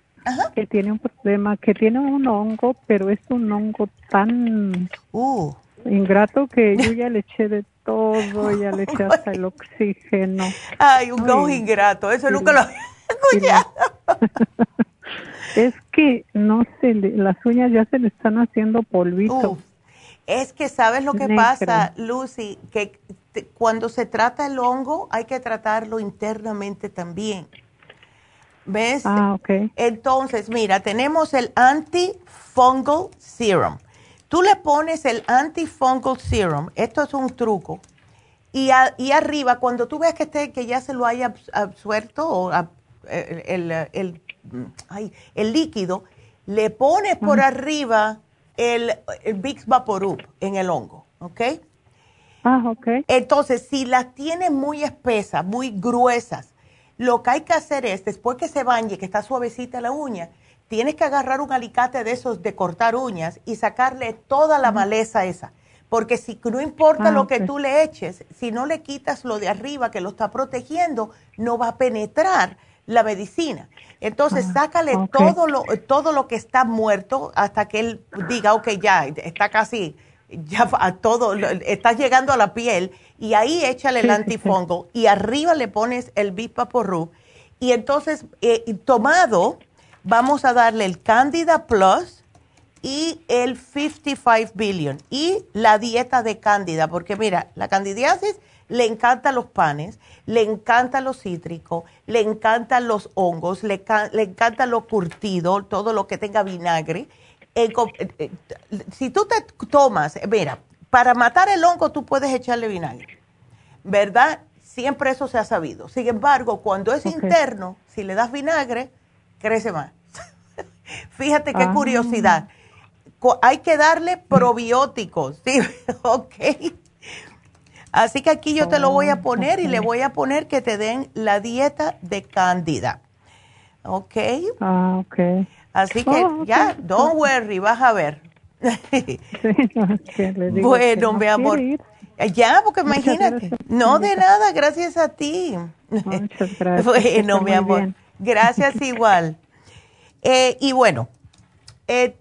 que tiene un problema, que tiene un hongo, pero es un hongo tan uh. ingrato que yo ya le eché de todo, ya le eché hasta el oxígeno. Ay, un hongo ingrato, eso nunca lo es que, no sé, las uñas ya se le están haciendo polvito. Es que, ¿sabes lo que pasa, Lucy? Que cuando se trata el hongo, hay que tratarlo internamente también. ¿Ves? Ah, ok. Entonces, mira, tenemos el antifungal serum. Tú le pones el antifungal serum, esto es un truco, y, y arriba, cuando tú ves que, esté, que ya se lo haya absuelto o el, el, el líquido, le pones por arriba el, el Vicks Vaporub en el hongo, ¿ok? Ah, ok. Entonces, si las tienes muy espesas, muy gruesas, lo que hay que hacer es, después que se bañe, que está suavecita la uña, tienes que agarrar un alicate de esos de cortar uñas y sacarle toda la maleza esa. Porque si no importa ah, lo que tú le eches, si no le quitas lo de arriba que lo está protegiendo, no va a penetrar la medicina. Entonces, ah, sácale todo, lo, todo lo que está muerto hasta que él diga, ok, ya, está casi, ya a todo, está llegando a la piel y ahí échale el antifongo y arriba le pones el Bipaporru y entonces, eh, tomado, vamos a darle el Candida Plus y el 55 billion y la dieta de cándida, porque mira, la candidiasis le encantan los panes, le encantan los cítricos, le encantan los hongos, le, le encanta lo curtido, todo lo que tenga vinagre. Eh, eh, si tú te tomas, mira, para matar el hongo tú puedes echarle vinagre, ¿verdad? Siempre eso se ha sabido. Sin embargo, cuando es interno, si le das vinagre, crece más. Fíjate qué ah. curiosidad. Hay que darle probióticos, ¿sí? ok. Así que aquí yo te lo voy a poner y le voy a poner que te den la dieta de cándida. ¿Ok? Ah, ok. Así que oh, ya, don't worry, vas a ver. bueno, mi amor. Ya, porque imagínate. No de nada, gracias a ti. Muchas gracias. bueno, mi amor. Gracias igual. Eh, y bueno, eh,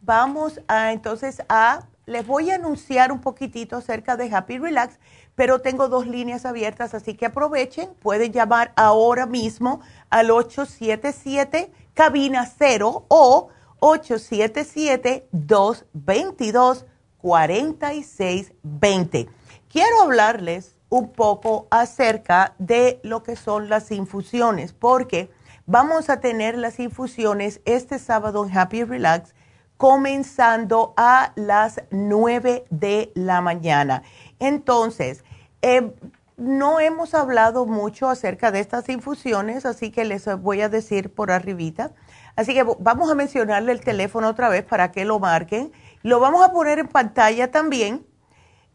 vamos a entonces a les voy a anunciar un poquitito acerca de Happy Relax, pero tengo dos líneas abiertas, así que aprovechen. Pueden llamar ahora mismo al 877 cabina 0 o 877-222-4620. Quiero hablarles un poco acerca de lo que son las infusiones, porque vamos a tener las infusiones este sábado en Happy Relax comenzando a las 9 de la mañana. Entonces, eh, no hemos hablado mucho acerca de estas infusiones, así que les voy a decir por arribita. Así que vamos a mencionarle el teléfono otra vez para que lo marquen. Lo vamos a poner en pantalla también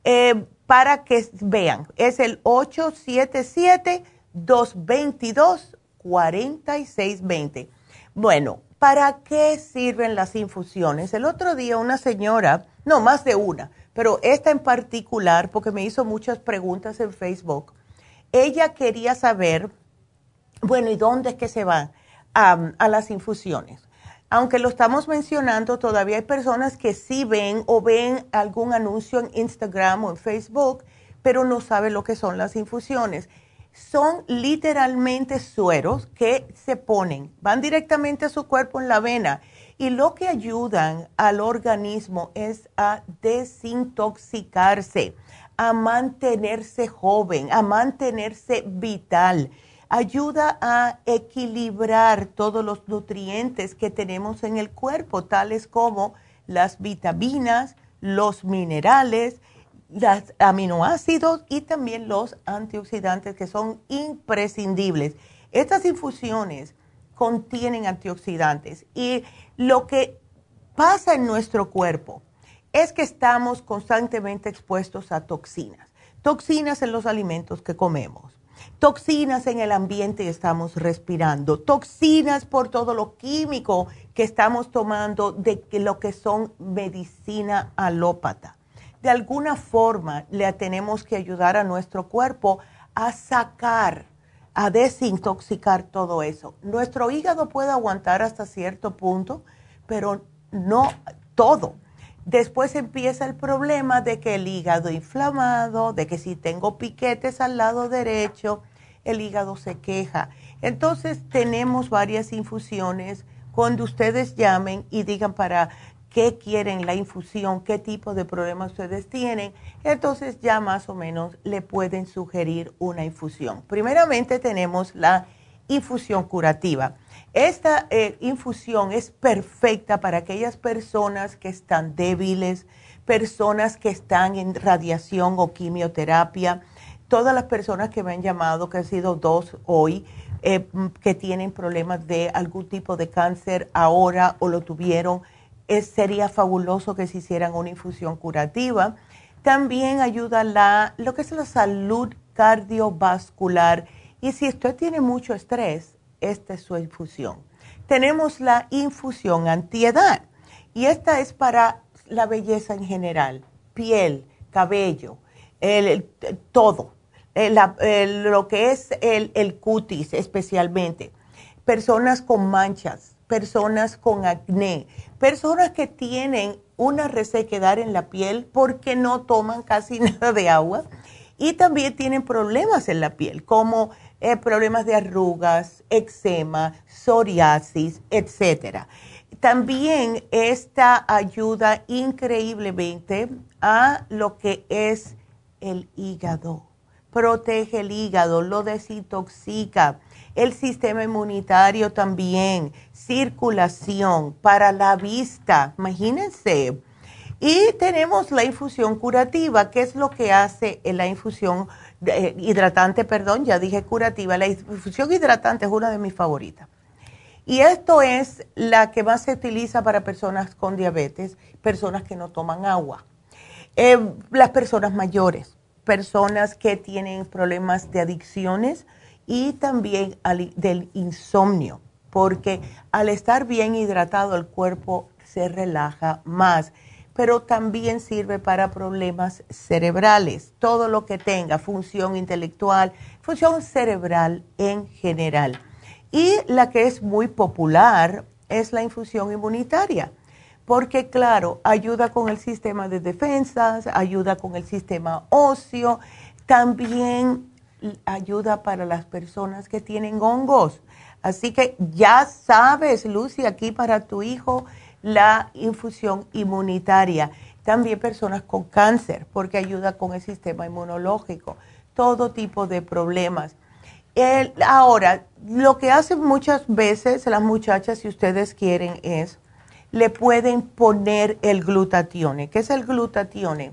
eh, para que vean. Es el 877-222-4620. Bueno, ¿Para qué sirven las infusiones? El otro día una señora, no, más de una, pero esta en particular, porque me hizo muchas preguntas en Facebook, ella quería saber, bueno, ¿y dónde es que se van a las infusiones? Aunque lo estamos mencionando, todavía hay personas que sí ven o ven algún anuncio en Instagram o en Facebook, pero no saben lo que son las infusiones son literalmente sueros que se ponen, van directamente a su cuerpo en la vena y lo que ayudan al organismo es a desintoxicarse, a mantenerse joven, a mantenerse vital. Ayuda a equilibrar todos los nutrientes que tenemos en el cuerpo, tales como las vitaminas, los minerales, los aminoácidos y también los antioxidantes que son imprescindibles. Estas infusiones contienen antioxidantes y lo que pasa en nuestro cuerpo es que estamos constantemente expuestos a toxinas, toxinas en los alimentos que comemos, toxinas en el ambiente que estamos respirando, toxinas por todo lo químico que estamos tomando de lo que son medicina alópata de alguna forma le tenemos que ayudar a nuestro cuerpo a sacar, a desintoxicar todo eso. Nuestro hígado puede aguantar hasta cierto punto, pero no todo. Después empieza el problema de que el hígado inflamado, de que si tengo piquetes al lado derecho, el hígado se queja. Entonces tenemos varias infusiones. Cuando ustedes llamen y digan para qué quieren la infusión, qué tipo de problemas ustedes tienen, entonces ya más o menos le pueden sugerir una infusión. Primeramente tenemos la infusión curativa. Esta eh, infusión es perfecta para aquellas personas que están débiles, personas que están en radiación o quimioterapia, todas las personas que me han llamado, que han sido dos hoy, eh, que tienen problemas de algún tipo de cáncer ahora o lo tuvieron sería fabuloso que se hicieran una infusión curativa. También ayuda la, lo que es la salud cardiovascular. Y si usted tiene mucho estrés, esta es su infusión. Tenemos la infusión antiedad. Y esta es para la belleza en general, piel, cabello, el, todo, lo que es el cutis especialmente. Personas con manchas, personas con acné, personas que tienen una resequedad en la piel porque no toman casi nada de agua y también tienen problemas en la piel como eh, problemas de arrugas, eczema, psoriasis, etc. también esta ayuda increíblemente a lo que es el hígado. Protege el hígado, lo desintoxica. El sistema inmunitario también, circulación para la vista, imagínense. Y tenemos la infusión curativa, que es lo que hace la infusión eh, hidratante, perdón, ya dije curativa. La infusión hidratante es una de mis favoritas y esto es la que más se utiliza para personas con diabetes, personas que no toman agua, eh, las personas mayores, personas que tienen problemas de adicciones y también del insomnio, porque al estar bien hidratado el cuerpo se relaja más, pero también sirve para problemas cerebrales, todo lo que tenga función intelectual, función cerebral en general. Y la que es muy popular es la infusión inmunitaria, porque claro, ayuda con el sistema de defensas, ayuda con el sistema óseo, también ayuda para las personas que tienen hongos. Así que ya sabes, Lucy, aquí para tu hijo la infusión inmunitaria. También personas con cáncer, porque ayuda con el sistema inmunológico, todo tipo de problemas ahora, lo que hacen muchas veces las muchachas, si ustedes quieren, es le pueden poner el glutatione. ¿Qué es el glutatione?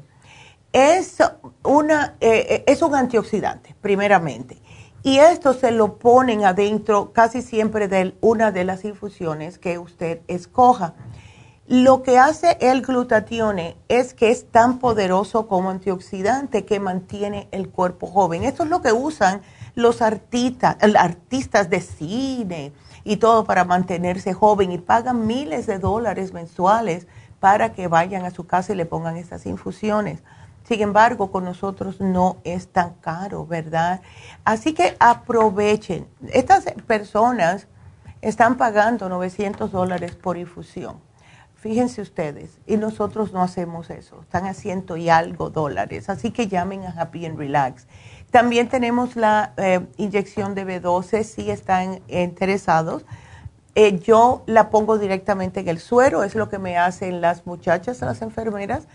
Es, una, eh, eh, es un antioxidante, primeramente. Y esto se lo ponen adentro casi siempre de una de las infusiones que usted escoja. Lo que hace el glutatione es que es tan poderoso como antioxidante que mantiene el cuerpo joven. Esto es lo que usan los artistas, artistas de cine y todo para mantenerse joven y pagan miles de dólares mensuales para que vayan a su casa y le pongan estas infusiones. Sin embargo, con nosotros no es tan caro, ¿verdad? Así que aprovechen. Estas personas están pagando 900 dólares por infusión. Fíjense ustedes, y nosotros no hacemos eso. Están a ciento y algo dólares. Así que llamen a Happy and Relax. También tenemos la eh, inyección de B12 si están interesados. Eh, yo la pongo directamente en el suero, es lo que me hacen las muchachas, las enfermeras,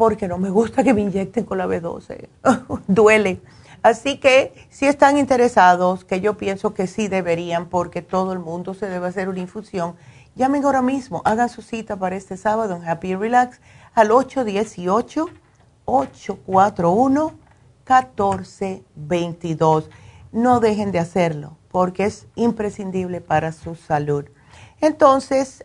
porque no me gusta que me inyecten con la B12. Duele. Así que si están interesados, que yo pienso que sí deberían, porque todo el mundo se debe hacer una infusión, llamen ahora mismo, hagan su cita para este sábado en Happy Relax al 818 841 1422. No dejen de hacerlo porque es imprescindible para su salud. Entonces,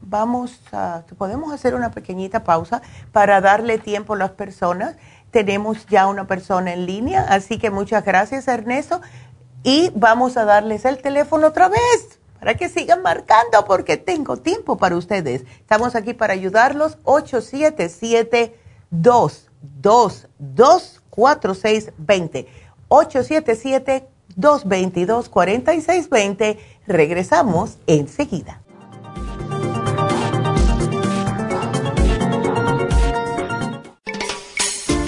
vamos a, podemos hacer una pequeñita pausa para darle tiempo a las personas. Tenemos ya una persona en línea, así que muchas gracias Ernesto. Y vamos a darles el teléfono otra vez para que sigan marcando porque tengo tiempo para ustedes. Estamos aquí para ayudarlos. 877 2 222-4620. 877-222-4620. Regresamos enseguida.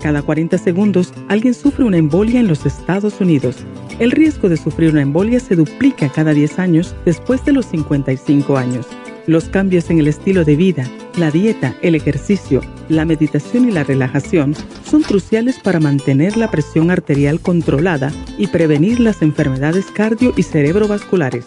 Cada 40 segundos, alguien sufre una embolia en los Estados Unidos. El riesgo de sufrir una embolia se duplica cada 10 años después de los 55 años. Los cambios en el estilo de vida, la dieta, el ejercicio, la meditación y la relajación son cruciales para mantener la presión arterial controlada y prevenir las enfermedades cardio y cerebrovasculares.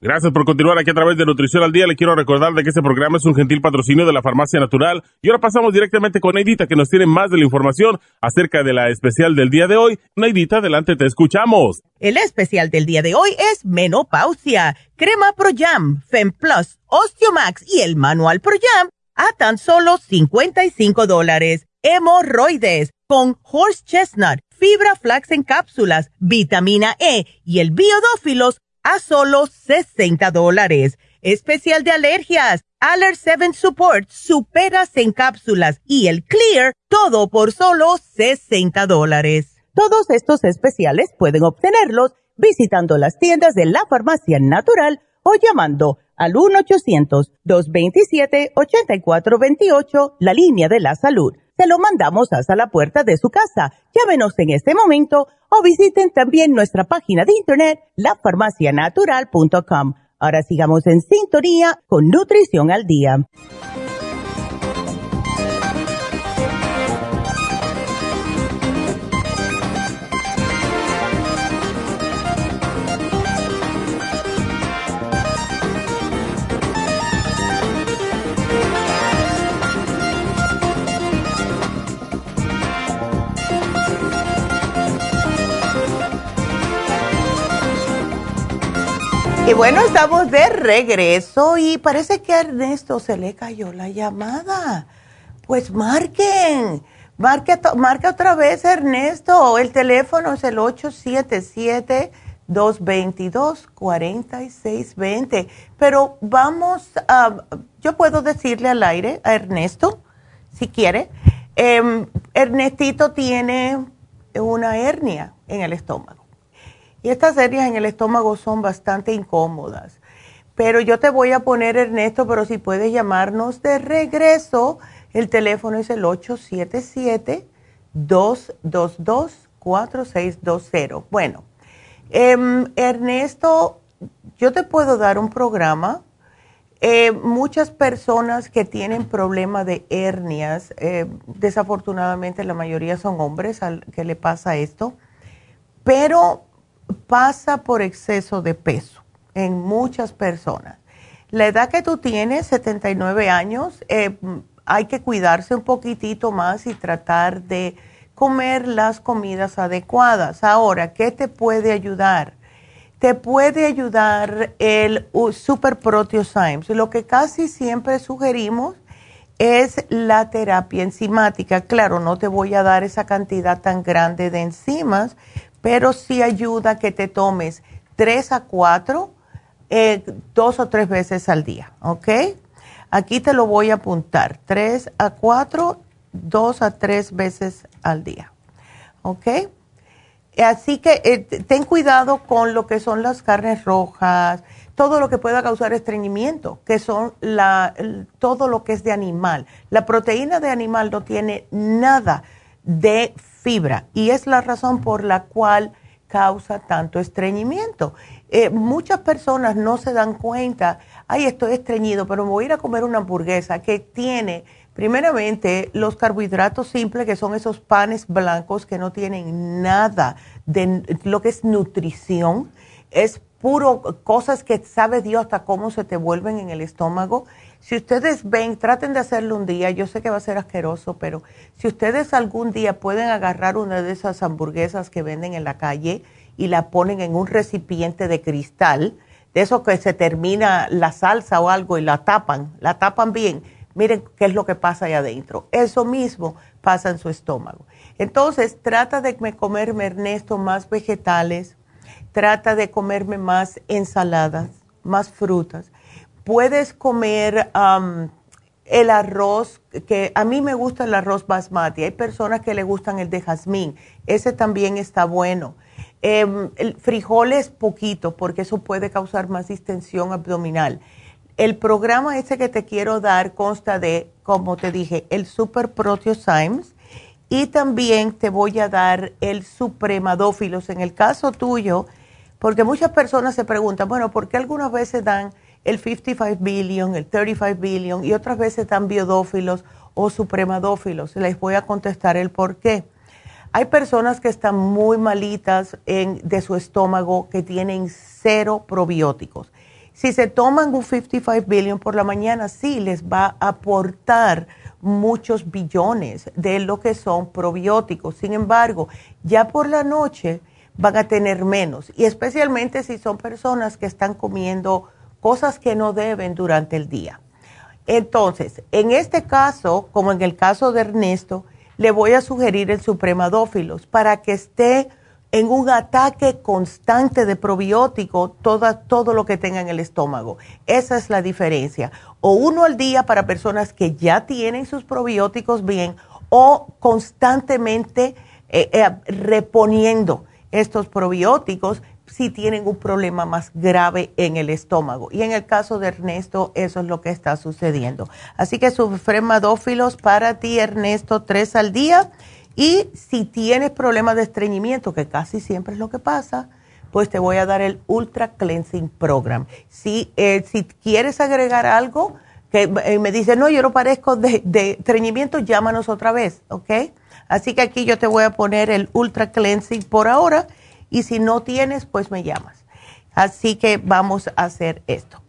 Gracias por continuar aquí a través de Nutrición al Día. Le quiero recordar de que este programa es un gentil patrocinio de la Farmacia Natural. Y ahora pasamos directamente con Neidita, que nos tiene más de la información acerca de la especial del día de hoy. Neidita, adelante, te escuchamos. El especial del día de hoy es menopausia, crema Pro Jam, Fem Plus, Osteomax y el manual Pro Jam a tan solo 55 dólares. Hemorroides con horse chestnut, fibra flax en cápsulas, vitamina E y el biodófilos a solo 60 dólares. Especial de alergias, Aller 7 Support, superas en cápsulas y el Clear, todo por solo 60 dólares. Todos estos especiales pueden obtenerlos visitando las tiendas de la farmacia natural o llamando al 1-800-227-8428, la línea de la salud se lo mandamos hasta la puerta de su casa. Llámenos en este momento o visiten también nuestra página de internet, lafarmacianatural.com. Ahora sigamos en sintonía con Nutrición al Día. Y bueno, estamos de regreso y parece que a Ernesto se le cayó la llamada. Pues marquen, marque, marca otra vez Ernesto. El teléfono es el 877-222-4620. Pero vamos a, yo puedo decirle al aire a Ernesto, si quiere. Em, Ernestito tiene una hernia en el estómago estas hernias en el estómago son bastante incómodas. Pero yo te voy a poner, Ernesto, pero si puedes llamarnos de regreso, el teléfono es el 877-222-4620. Bueno, em, Ernesto, yo te puedo dar un programa. Eh, muchas personas que tienen problemas de hernias, eh, desafortunadamente la mayoría son hombres al que le pasa esto, pero pasa por exceso de peso en muchas personas. La edad que tú tienes, 79 años, eh, hay que cuidarse un poquitito más y tratar de comer las comidas adecuadas. Ahora, ¿qué te puede ayudar? Te puede ayudar el Super Proteosymes. Lo que casi siempre sugerimos es la terapia enzimática. Claro, no te voy a dar esa cantidad tan grande de enzimas, pero sí ayuda que te tomes tres a cuatro, eh, dos o tres veces al día, ¿ok? Aquí te lo voy a apuntar, tres a cuatro, dos a tres veces al día, ¿ok? Así que eh, ten cuidado con lo que son las carnes rojas, todo lo que pueda causar estreñimiento, que son la, todo lo que es de animal. La proteína de animal no tiene nada de y es la razón por la cual causa tanto estreñimiento. Eh, muchas personas no se dan cuenta, ay, estoy estreñido, pero me voy a ir a comer una hamburguesa que tiene primeramente los carbohidratos simples, que son esos panes blancos que no tienen nada de lo que es nutrición, es puro cosas que sabe Dios hasta cómo se te vuelven en el estómago si ustedes ven, traten de hacerlo un día, yo sé que va a ser asqueroso, pero si ustedes algún día pueden agarrar una de esas hamburguesas que venden en la calle y la ponen en un recipiente de cristal, de eso que se termina la salsa o algo y la tapan, la tapan bien, miren qué es lo que pasa ahí adentro. Eso mismo pasa en su estómago. Entonces, trata de comerme, Ernesto, más vegetales, trata de comerme más ensaladas, más frutas puedes comer el arroz, que a mí me gusta el arroz basmati, hay personas que le gustan el de jazmín, ese también está bueno. Eh, el frijoles poquito, porque eso puede causar más distensión abdominal. El programa ese que te quiero dar consta de, como te dije, el Super Proteosymes y también te voy a dar el Supremadófilos. En el caso tuyo, porque muchas personas se preguntan, bueno, ¿por qué algunas veces dan el 55 billion, el 35 billion y otras veces están biodófilos o supremadófilos. Les voy a contestar el por qué. Hay personas que están muy malitas de su estómago que tienen cero probióticos. Si se toman un 55 billion por la mañana, sí les va a aportar muchos billones de lo que son probióticos. Sin embargo, ya por la noche van a tener menos y especialmente si son personas que están comiendo cosas que no deben durante el día. Entonces, en este caso, como en el caso de Ernesto, le voy a sugerir el supremadófilos para que esté en un ataque constante de probiótico todo lo que tenga en el estómago. Esa es la diferencia. O uno al día para personas que ya tienen sus probióticos bien o constantemente eh, eh, reponiendo estos probióticos si tienen un problema más grave en el estómago. Y en el caso de Ernesto, eso es lo que está sucediendo. Así que supremadófilos para ti, Ernesto, tres al día y si tienes problemas de estreñimiento, que casi siempre es lo que pasa, pues te voy a dar el Ultra Cleansing Program. Si, eh, si quieres agregar algo, que eh, me dice, no, yo no parezco de, de, estreñimiento, llámanos otra vez, ¿ok? Así que aquí yo te voy a poner el Ultra Cleansing por ahora y si no tienes, pues me llamas. Así que vamos a hacer esto.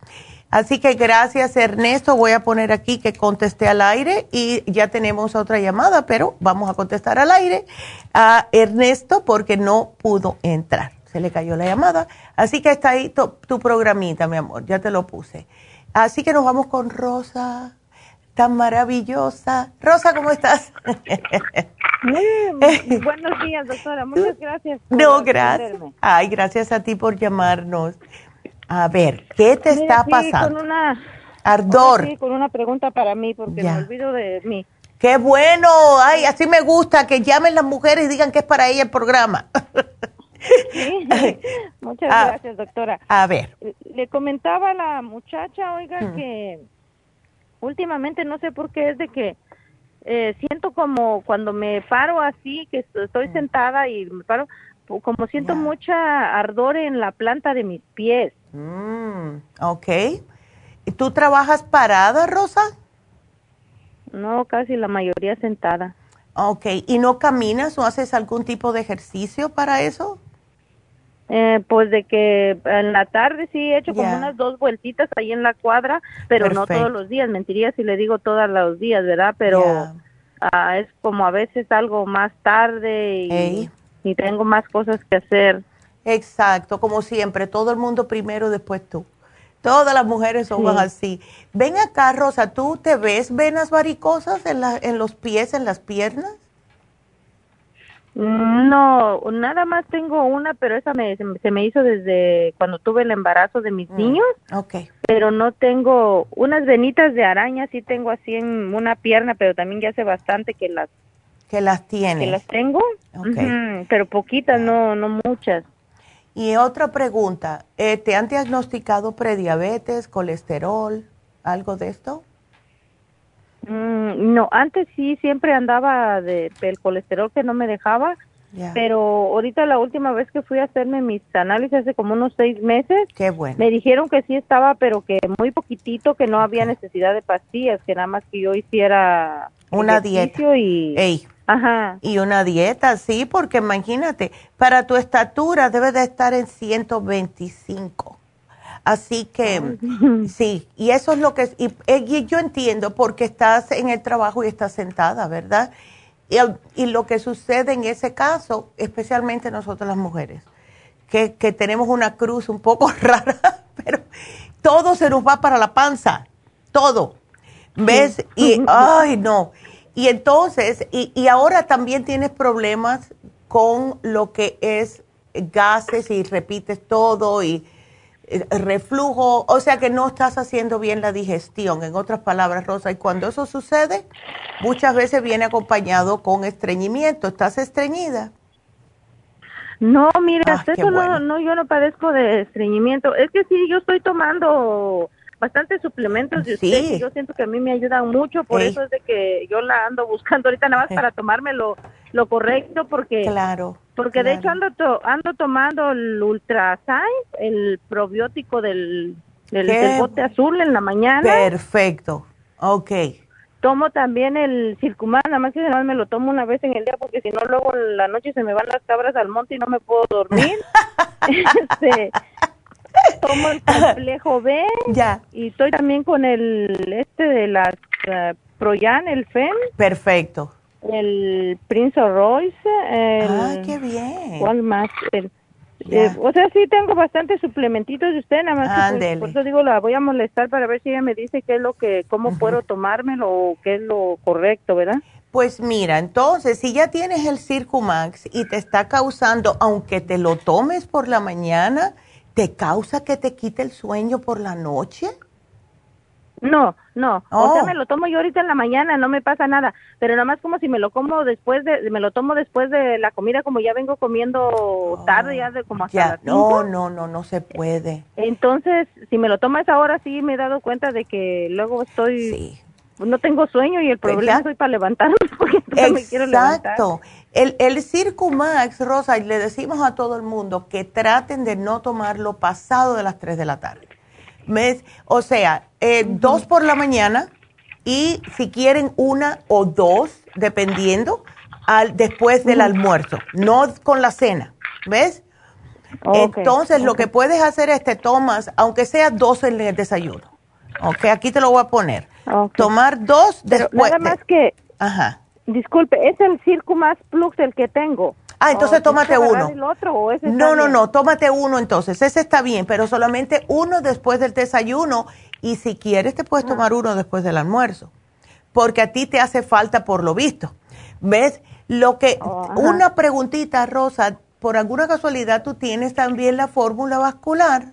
Así que gracias Ernesto, voy a poner aquí que contesté al aire y ya tenemos otra llamada, pero vamos a contestar al aire a Ernesto porque no pudo entrar. Se le cayó la llamada. Así que está ahí tu, programita, mi amor, ya te lo puse. Así que nos vamos con Rosa, tan maravillosa. Rosa, ¿cómo estás? buenos días, doctora. Muchas gracias. no, gracias. Ay, gracias a ti por llamarnos. A ver, ¿qué te está pasando? Con una, Ardor. Sí, con una pregunta para mí, porque me olvido de mí. Qué bueno, ay, así me gusta que llamen las mujeres y digan que es para ella el programa. Sí, muchas ah, gracias, doctora. A ver. Le comentaba a la muchacha, oiga, mm. que últimamente no sé por qué es de que eh, siento como cuando me paro así, que estoy mm. sentada y me paro, como siento mucha ardor en la planta de mis pies. Mm, ok. ¿Tú trabajas parada, Rosa? No, casi la mayoría sentada. Ok. ¿Y no caminas o haces algún tipo de ejercicio para eso? Eh, pues de que en la tarde sí he hecho como unas dos vueltitas ahí en la cuadra, pero no todos los días. Mentiría si le digo todos los días, ¿verdad? Pero ah, es como a veces algo más tarde y, y tengo más cosas que hacer. Exacto, como siempre, todo el mundo primero, después tú. Todas las mujeres somos así. Ven acá, Rosa, ¿tú te ves venas varicosas en, la, en los pies, en las piernas? No, nada más tengo una, pero esa me, se me hizo desde cuando tuve el embarazo de mis mm, niños. Ok. Pero no tengo unas venitas de araña, sí tengo así en una pierna, pero también ya hace bastante que las que las tienes. Que las tengo, pero poquitas, no, no muchas. Y otra pregunta, eh, ¿te han diagnosticado prediabetes, colesterol, algo de esto? Mm, no, antes sí, siempre andaba de, del colesterol que no me dejaba, pero ahorita la última vez que fui a hacerme mis análisis hace como unos seis meses, Qué bueno. me dijeron que sí estaba, pero que muy poquitito, que no había necesidad de pastillas, que nada más que yo hiciera una dieta y Ajá. Y una dieta, sí, porque imagínate, para tu estatura debe de estar en 125. Así que, sí, y eso es lo que, y, y, yo entiendo porque estás en el trabajo y estás sentada, ¿verdad? Y, y, lo que sucede en ese caso, especialmente nosotros las mujeres, que, que tenemos una cruz un poco rara, pero todo se nos va para la panza, todo. ¿Ves? Y, ay, no. Y entonces, y, y ahora también tienes problemas con lo que es gases y repites todo y eh, reflujo, o sea que no estás haciendo bien la digestión, en otras palabras, Rosa, y cuando eso sucede, muchas veces viene acompañado con estreñimiento. ¿Estás estreñida? No, mira, ah, eso no, no, yo no padezco de estreñimiento. Es que sí, yo estoy tomando bastantes suplementos de usted y yo siento que a mí me ayudan mucho, por eso es de que yo la ando buscando ahorita nada más para tomarme lo, correcto porque claro porque de hecho ando ando tomando el Ultrasign, el probiótico del, del, bote azul en la mañana. Perfecto. Ok. Tomo también el Circuman, nada más que además me lo tomo una vez en el día porque si no luego en la noche se me van las cabras al monte y no me puedo dormir. este, tomo el complejo B. Ya. Y estoy también con el este de la uh, Proyan, el FEM. Perfecto. El Prince Royce. ah, qué bien. ¿Cuál más? El, eh, o sea, sí tengo bastantes suplementitos de usted, nada más. Que, pues, por eso digo, la voy a molestar para ver si ella me dice qué es lo que, cómo puedo tomármelo o qué es lo correcto, ¿verdad? Pues mira, entonces, si ya tienes el Circumax y te está causando, aunque te lo tomes por la mañana, ¿te causa que te quite el sueño por la noche? No, no. O sea, oh. me lo tomo yo ahorita en la mañana, no me pasa nada. Pero nada más como si me lo como después de, me lo tomo después de la comida, como ya vengo comiendo oh. tarde, ya de como hasta ya. No, no, no, no se puede. Entonces, si me lo tomo a esa hora, sí me he dado cuenta de que luego estoy... Sí. No tengo sueño y el problema es para levantarme porque no me quiero levantar. Exacto. El, el Circumax, Rosa, y le decimos a todo el mundo que traten de no tomarlo pasado de las 3 de la tarde o sea, eh, dos por la mañana y si quieren una o dos, dependiendo, al, después del almuerzo, no con la cena, ¿ves? Entonces, lo que puedes hacer es te tomas, aunque sea dos en el desayuno. Ok, aquí te lo voy a poner. Tomar dos después. nada más que. Ajá. Disculpe, es el Circumax Plus el que tengo. Ah, entonces tómate uno. no, no, no, tómate uno entonces. Ese está bien, pero solamente uno después del desayuno y si quieres te puedes tomar uno después del almuerzo, porque a ti te hace falta por lo visto. ¿Ves? Lo que oh, una preguntita, Rosa, por alguna casualidad tú tienes también la fórmula vascular?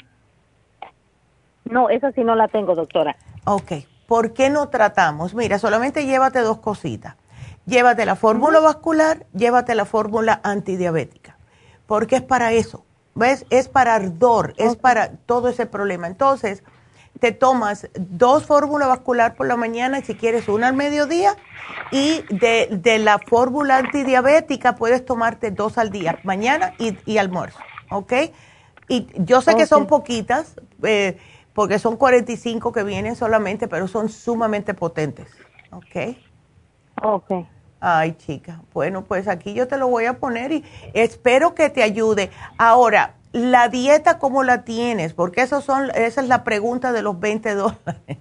No, esa sí no la tengo, doctora. Ok, ¿por qué no tratamos? Mira, solamente llévate dos cositas llévate la fórmula vascular, llévate la fórmula antidiabética, porque es para eso, ¿ves? Es para ardor, es para todo ese problema. Entonces, te tomas dos fórmulas vascular por la mañana y si quieres una al mediodía y de, la fórmula antidiabética puedes tomarte dos al día, mañana y, almuerzo, ¿ok? Y yo sé que son poquitas, eh, porque son 45 que vienen solamente, pero son sumamente potentes, ¿ok? Ok. Ay, chica. Bueno, pues aquí yo te lo voy a poner y espero que te ayude. Ahora, la dieta, ¿cómo la tienes? Porque eso son, esa es la pregunta de los 20 dólares.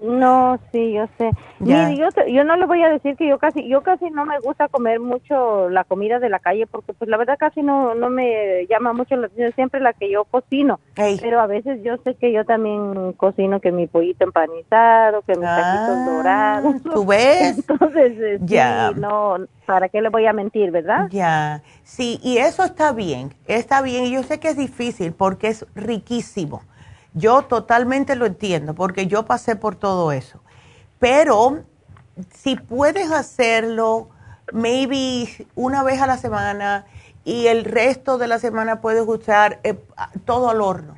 No, sí, yo sé. yo, yo no le voy a decir que yo casi, yo casi no me gusta comer mucho la comida de la calle porque pues la verdad casi no, no me llama mucho la atención, siempre la que yo cocino. Pero a veces yo sé que yo también cocino que mi pollito empanizado, que mis ah, dorados. ¿Tú ves? Entonces, eh, ya. no, ¿para qué le voy a mentir, verdad? Ya, sí, y eso está bien, está bien. Y yo sé que es difícil porque es riquísimo yo totalmente lo entiendo porque yo pasé por todo eso. Pero si puedes hacerlo, maybe una vez a la semana y el resto de la semana puedes usar eh, todo al horno.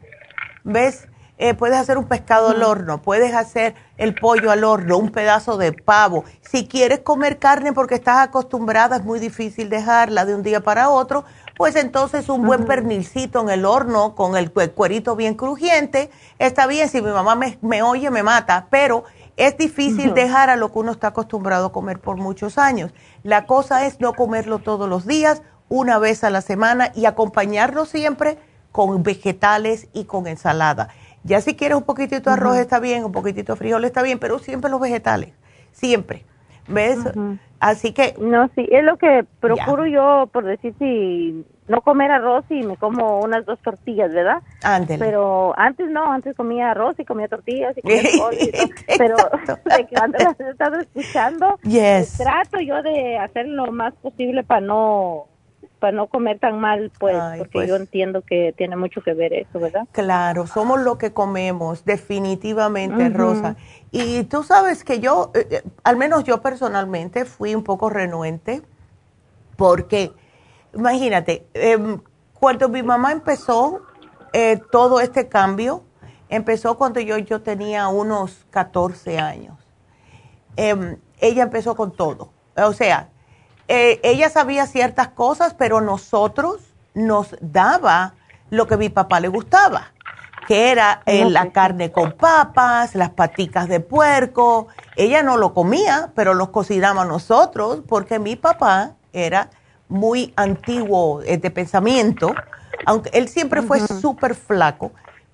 ¿Ves? Eh, puedes hacer un pescado al horno, puedes hacer el pollo al horno, un pedazo de pavo. Si quieres comer carne porque estás acostumbrada, es muy difícil dejarla de un día para otro, pues entonces un buen pernilcito en el horno con el cuerito bien crujiente, está bien, si mi mamá me, oye me mata, pero es difícil dejar a lo que uno está acostumbrado a comer por muchos años. La cosa es no comerlo todos los días, una vez a la semana y acompañarlo siempre con vegetales y con ensalada. Ya si quieres un poquitito de arroz está bien, un poquitito de frijol está bien, pero siempre los vegetales, siempre. ¿Ves? Así que... No, sí, es lo que procuro yo, por decir, si no comer arroz y me como unas dos tortillas, ¿verdad? Ándele. Pero antes no, antes comía arroz y comía tortillas y comía pero de que las he estado escuchando, yes. trato yo de hacer lo más posible para no para no comer tan mal, pues, porque pues. yo entiendo que tiene mucho que ver eso, ¿verdad? Claro, somos lo que comemos, definitivamente, Rosa. Y tú sabes que yo, eh, eh, al menos yo personalmente, fui un poco renuente, porque, imagínate, em, cuando mi mamá empezó eh, todo este cambio, empezó cuando yo, yo tenía unos 14 años. Em, ella empezó con todo. O sea, eh, ella sabía ciertas cosas, pero nosotros nos daba lo que mi papá le gustaba, que era eh, la carne con papas, las paticas de puerco. Ella no lo comía, pero los cocinaba nosotros, porque mi papá era muy antiguo eh, de pensamiento, aunque él siempre fue súper flaco,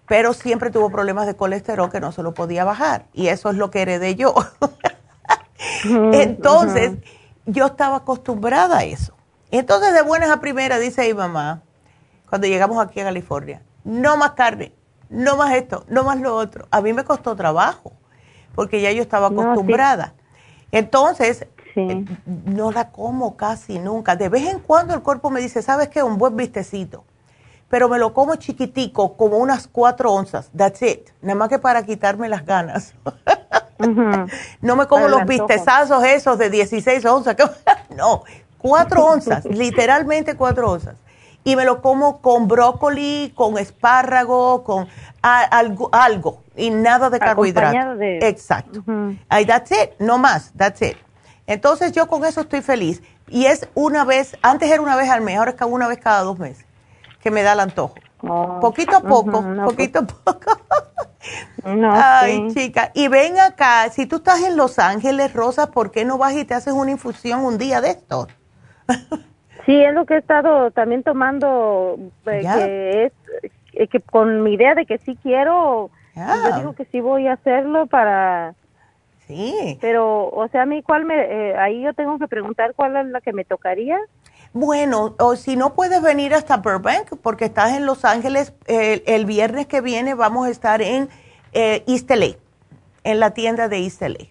pero siempre tuvo problemas de colesterol que no se lo podía bajar y eso es lo que heredé yo. Entonces, yo estaba acostumbrada a eso. Entonces, de buenas a primeras, dice mi mamá, cuando llegamos aquí a California, no más carne, no más esto, no más lo otro. A mí me costó trabajo, porque ya yo estaba acostumbrada. Entonces, eh, no la como casi nunca. De vez en cuando el cuerpo me dice, ¿sabes qué? Un buen vistecito. Pero me lo como chiquitico, como unas cuatro onzas. That's it. Nada más que para quitarme las ganas. No me como los vistezazos esos de 16 onzas. no, cuatro onzas, literalmente cuatro onzas. Y me lo como con brócoli, con espárrago, con algo, algo y nada de carbohidratos. Exacto. that's it, no más, that's it. Entonces yo con eso estoy feliz. Y es una vez, antes era una vez al mes, ahora es una vez cada dos meses que me da el antojo. Oh, poquito a poco, pues. poquito a poco. no, Ay, chica. Y ven acá, si tú estás en Los Ángeles, Rosa, ¿por qué no vas y te haces una infusión un día de esto? sí, es lo que he estado también tomando, eh, que es eh, que con mi idea de que sí quiero, yo digo que sí voy a hacerlo para Sí. Pero, o sea, a mí, ¿cuál me, eh, ahí yo tengo que preguntar cuál es la que me tocaría. Bueno, o si no puedes venir hasta Burbank, porque estás en Los Ángeles, el viernes que viene vamos a estar en eh, East LA, en la tienda de East LA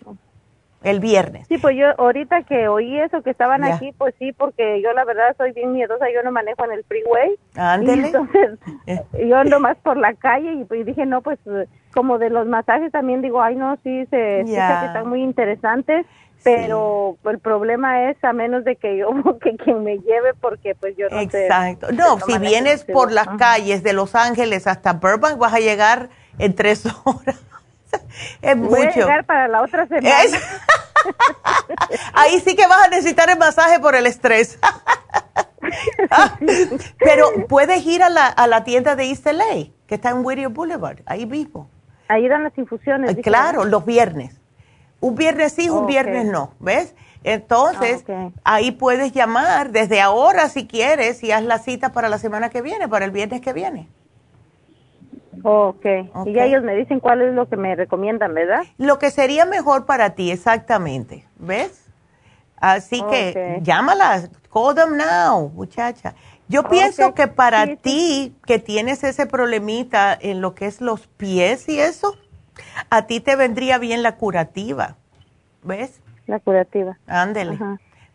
el viernes. Sí, pues yo ahorita que oí eso que estaban aquí, pues sí, porque yo la verdad soy bien miedosa, yo no manejo en el freeway. Ándele. Entonces, eh. yo ando más por la calle y, pues dije, no, pues como de los masajes también digo, ay, no, sí, se están muy interesantes, pero el problema es a menos de que yo, que quien me lleve, porque pues yo no Exacto. No, si vienes por las calles de Los Ángeles hasta Burbank, vas a llegar en tres horas. es Voy mucho. a llegar para la otra semana. Ahí sí que vas a necesitar el masaje por el estrés. Pero puedes ir a la, a la tienda de East LA, que está en Whittier Boulevard, ahí mismo. Ahí dan las infusiones. claro, los viernes. Un viernes sí, un viernes no, ¿ves? Entonces, ah, ahí puedes llamar desde ahora si quieres y haz la cita para la semana que viene, para el viernes que viene. Okay. ok. Y ellos me dicen cuál es lo que me recomiendan, ¿verdad? Lo que sería mejor para ti, exactamente. ¿Ves? Así que llámalas, call them now, muchacha. Yo pienso que para ti, que tienes ese problemita en lo que es los pies y eso, a ti te vendría bien la curativa. ¿Ves? La curativa. Ándele.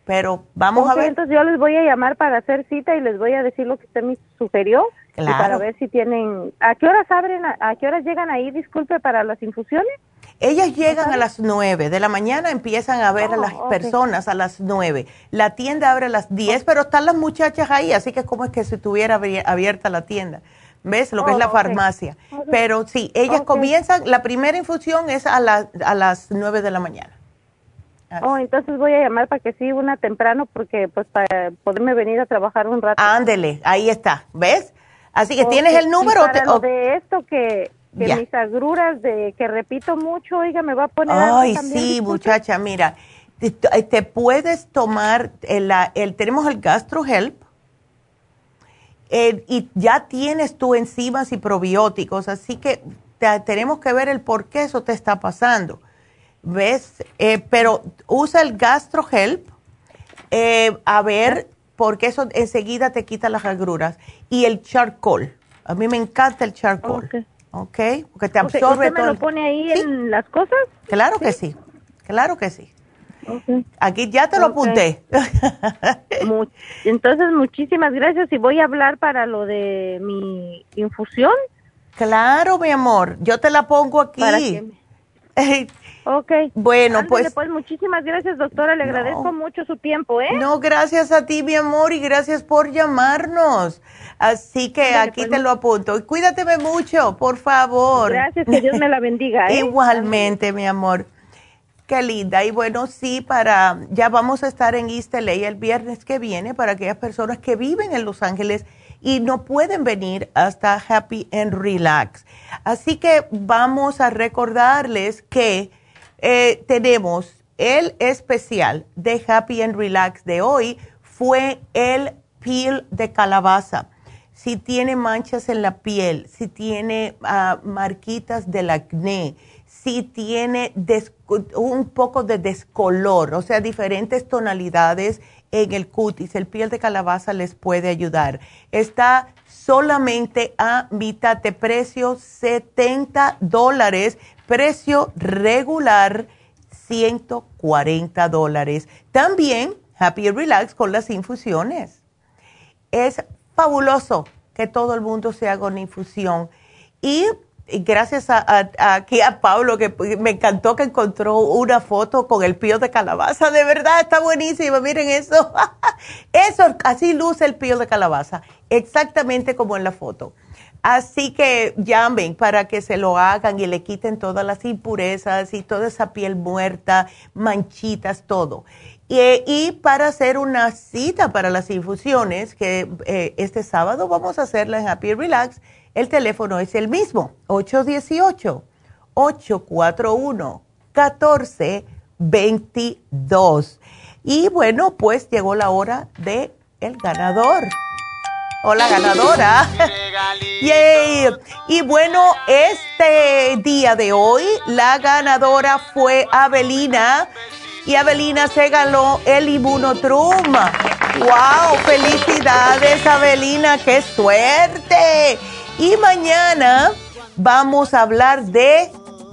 Pero vamos a ver. Entonces yo les voy a llamar para hacer cita y les voy a decir lo que usted me sugirió para ver si tienen... ¿A qué horas abren, a, qué horas llegan ahí, disculpe, para las infusiones? Ellas llegan a las nueve de la mañana, empiezan a ver a las oh, personas a las nueve. La tienda abre a las diez, pero están las muchachas ahí, así que es como es que si estuviera abierta la tienda. ¿Ves? Lo que es la oh, farmacia. Pero sí, ellas comienzan, la primera infusión es a, a las nueve de la mañana. Oh, entonces voy a llamar para que sí, una temprano, porque pues para poderme venir a trabajar un rato. Ándele, ahí está, ¿ves? Así que tienes el número. de esto que, mis agruras de que repito mucho, oiga, me va a poner. Ay, sí, muchacha, mira, te, puedes tomar el, el, tenemos el GastroHelp eh, y ya tienes tú enzimas y probióticos, así que tenemos que ver el por qué eso te está pasando. ¿Ves? Eh, pero usa el GastroHelp eh, a ver porque eso enseguida te quita las agruras. Y el charcoal. A mí me encanta el charcoal. Ok. Porque te absorbe ¿Usted me lo pone ahí en las cosas? Claro que sí. Claro que sí. Aquí ya te lo apunté. Entonces, muchísimas gracias y voy a hablar para lo de mi infusión. Claro, mi amor, yo te la pongo aquí. Para Ok. Bueno, pues. pues muchísimas gracias, doctora. Le agradezco mucho su tiempo, ¿eh? No, gracias a ti, mi amor, y gracias por llamarnos. Así que aquí pues, te lo apunto. Cuídateme mucho, por favor. Gracias, que Dios me la bendiga. ¿eh? Igualmente, mi amor. Qué linda. Y bueno, sí, para. Ya vamos a estar en East LA el viernes que viene para aquellas personas que viven en Los Ángeles y no pueden venir hasta Happy and Relax. Así que vamos a recordarles que eh, tenemos el especial de Happy and Relax de hoy, fue el peel de calabaza. si tiene manchas en la piel, si tiene ah, marquitas del acné, si tiene un poco de descolor, o sea, diferentes tonalidades en el cutis, el piel de calabaza les puede ayudar. Está solamente a mitad de precio, 70 dólares, precio regular 140 dólares. También Happy Relax con las infusiones. Es fabuloso que todo el mundo se haga una infusión. Y gracias a, aquí a Pablo, que me encantó que encontró una foto con el pío de calabaza. De verdad, está buenísimo. Miren eso. eso, así luce el pío de calabaza. Exactamente como en la foto. Así que llamen para que se lo hagan y le quiten todas las impurezas y toda esa piel muerta, manchitas, todo. Y, para hacer una cita para las infusiones, que eh, este sábado vamos a hacerla en Happy Relax, el teléfono es el mismo, 818-841-1422. Y bueno, pues llegó la hora de el ganador. Hola ganadora. Yay. Y bueno, este día de hoy la ganadora fue Abelina y Abelina se ganó el Immunotrum. ¡Wow! ¡Felicidades, Abelina! ¡Qué suerte! Y mañana vamos a hablar de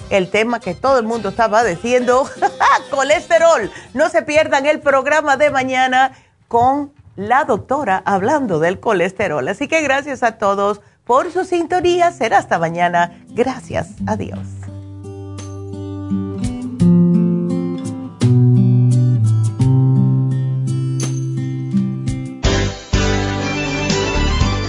el tema que todo el mundo estaba diciendo, colesterol. No se pierdan el programa de mañana con la doctora hablando del colesterol. Así que gracias a todos por su sintonía. Será hasta mañana. Gracias. Adiós.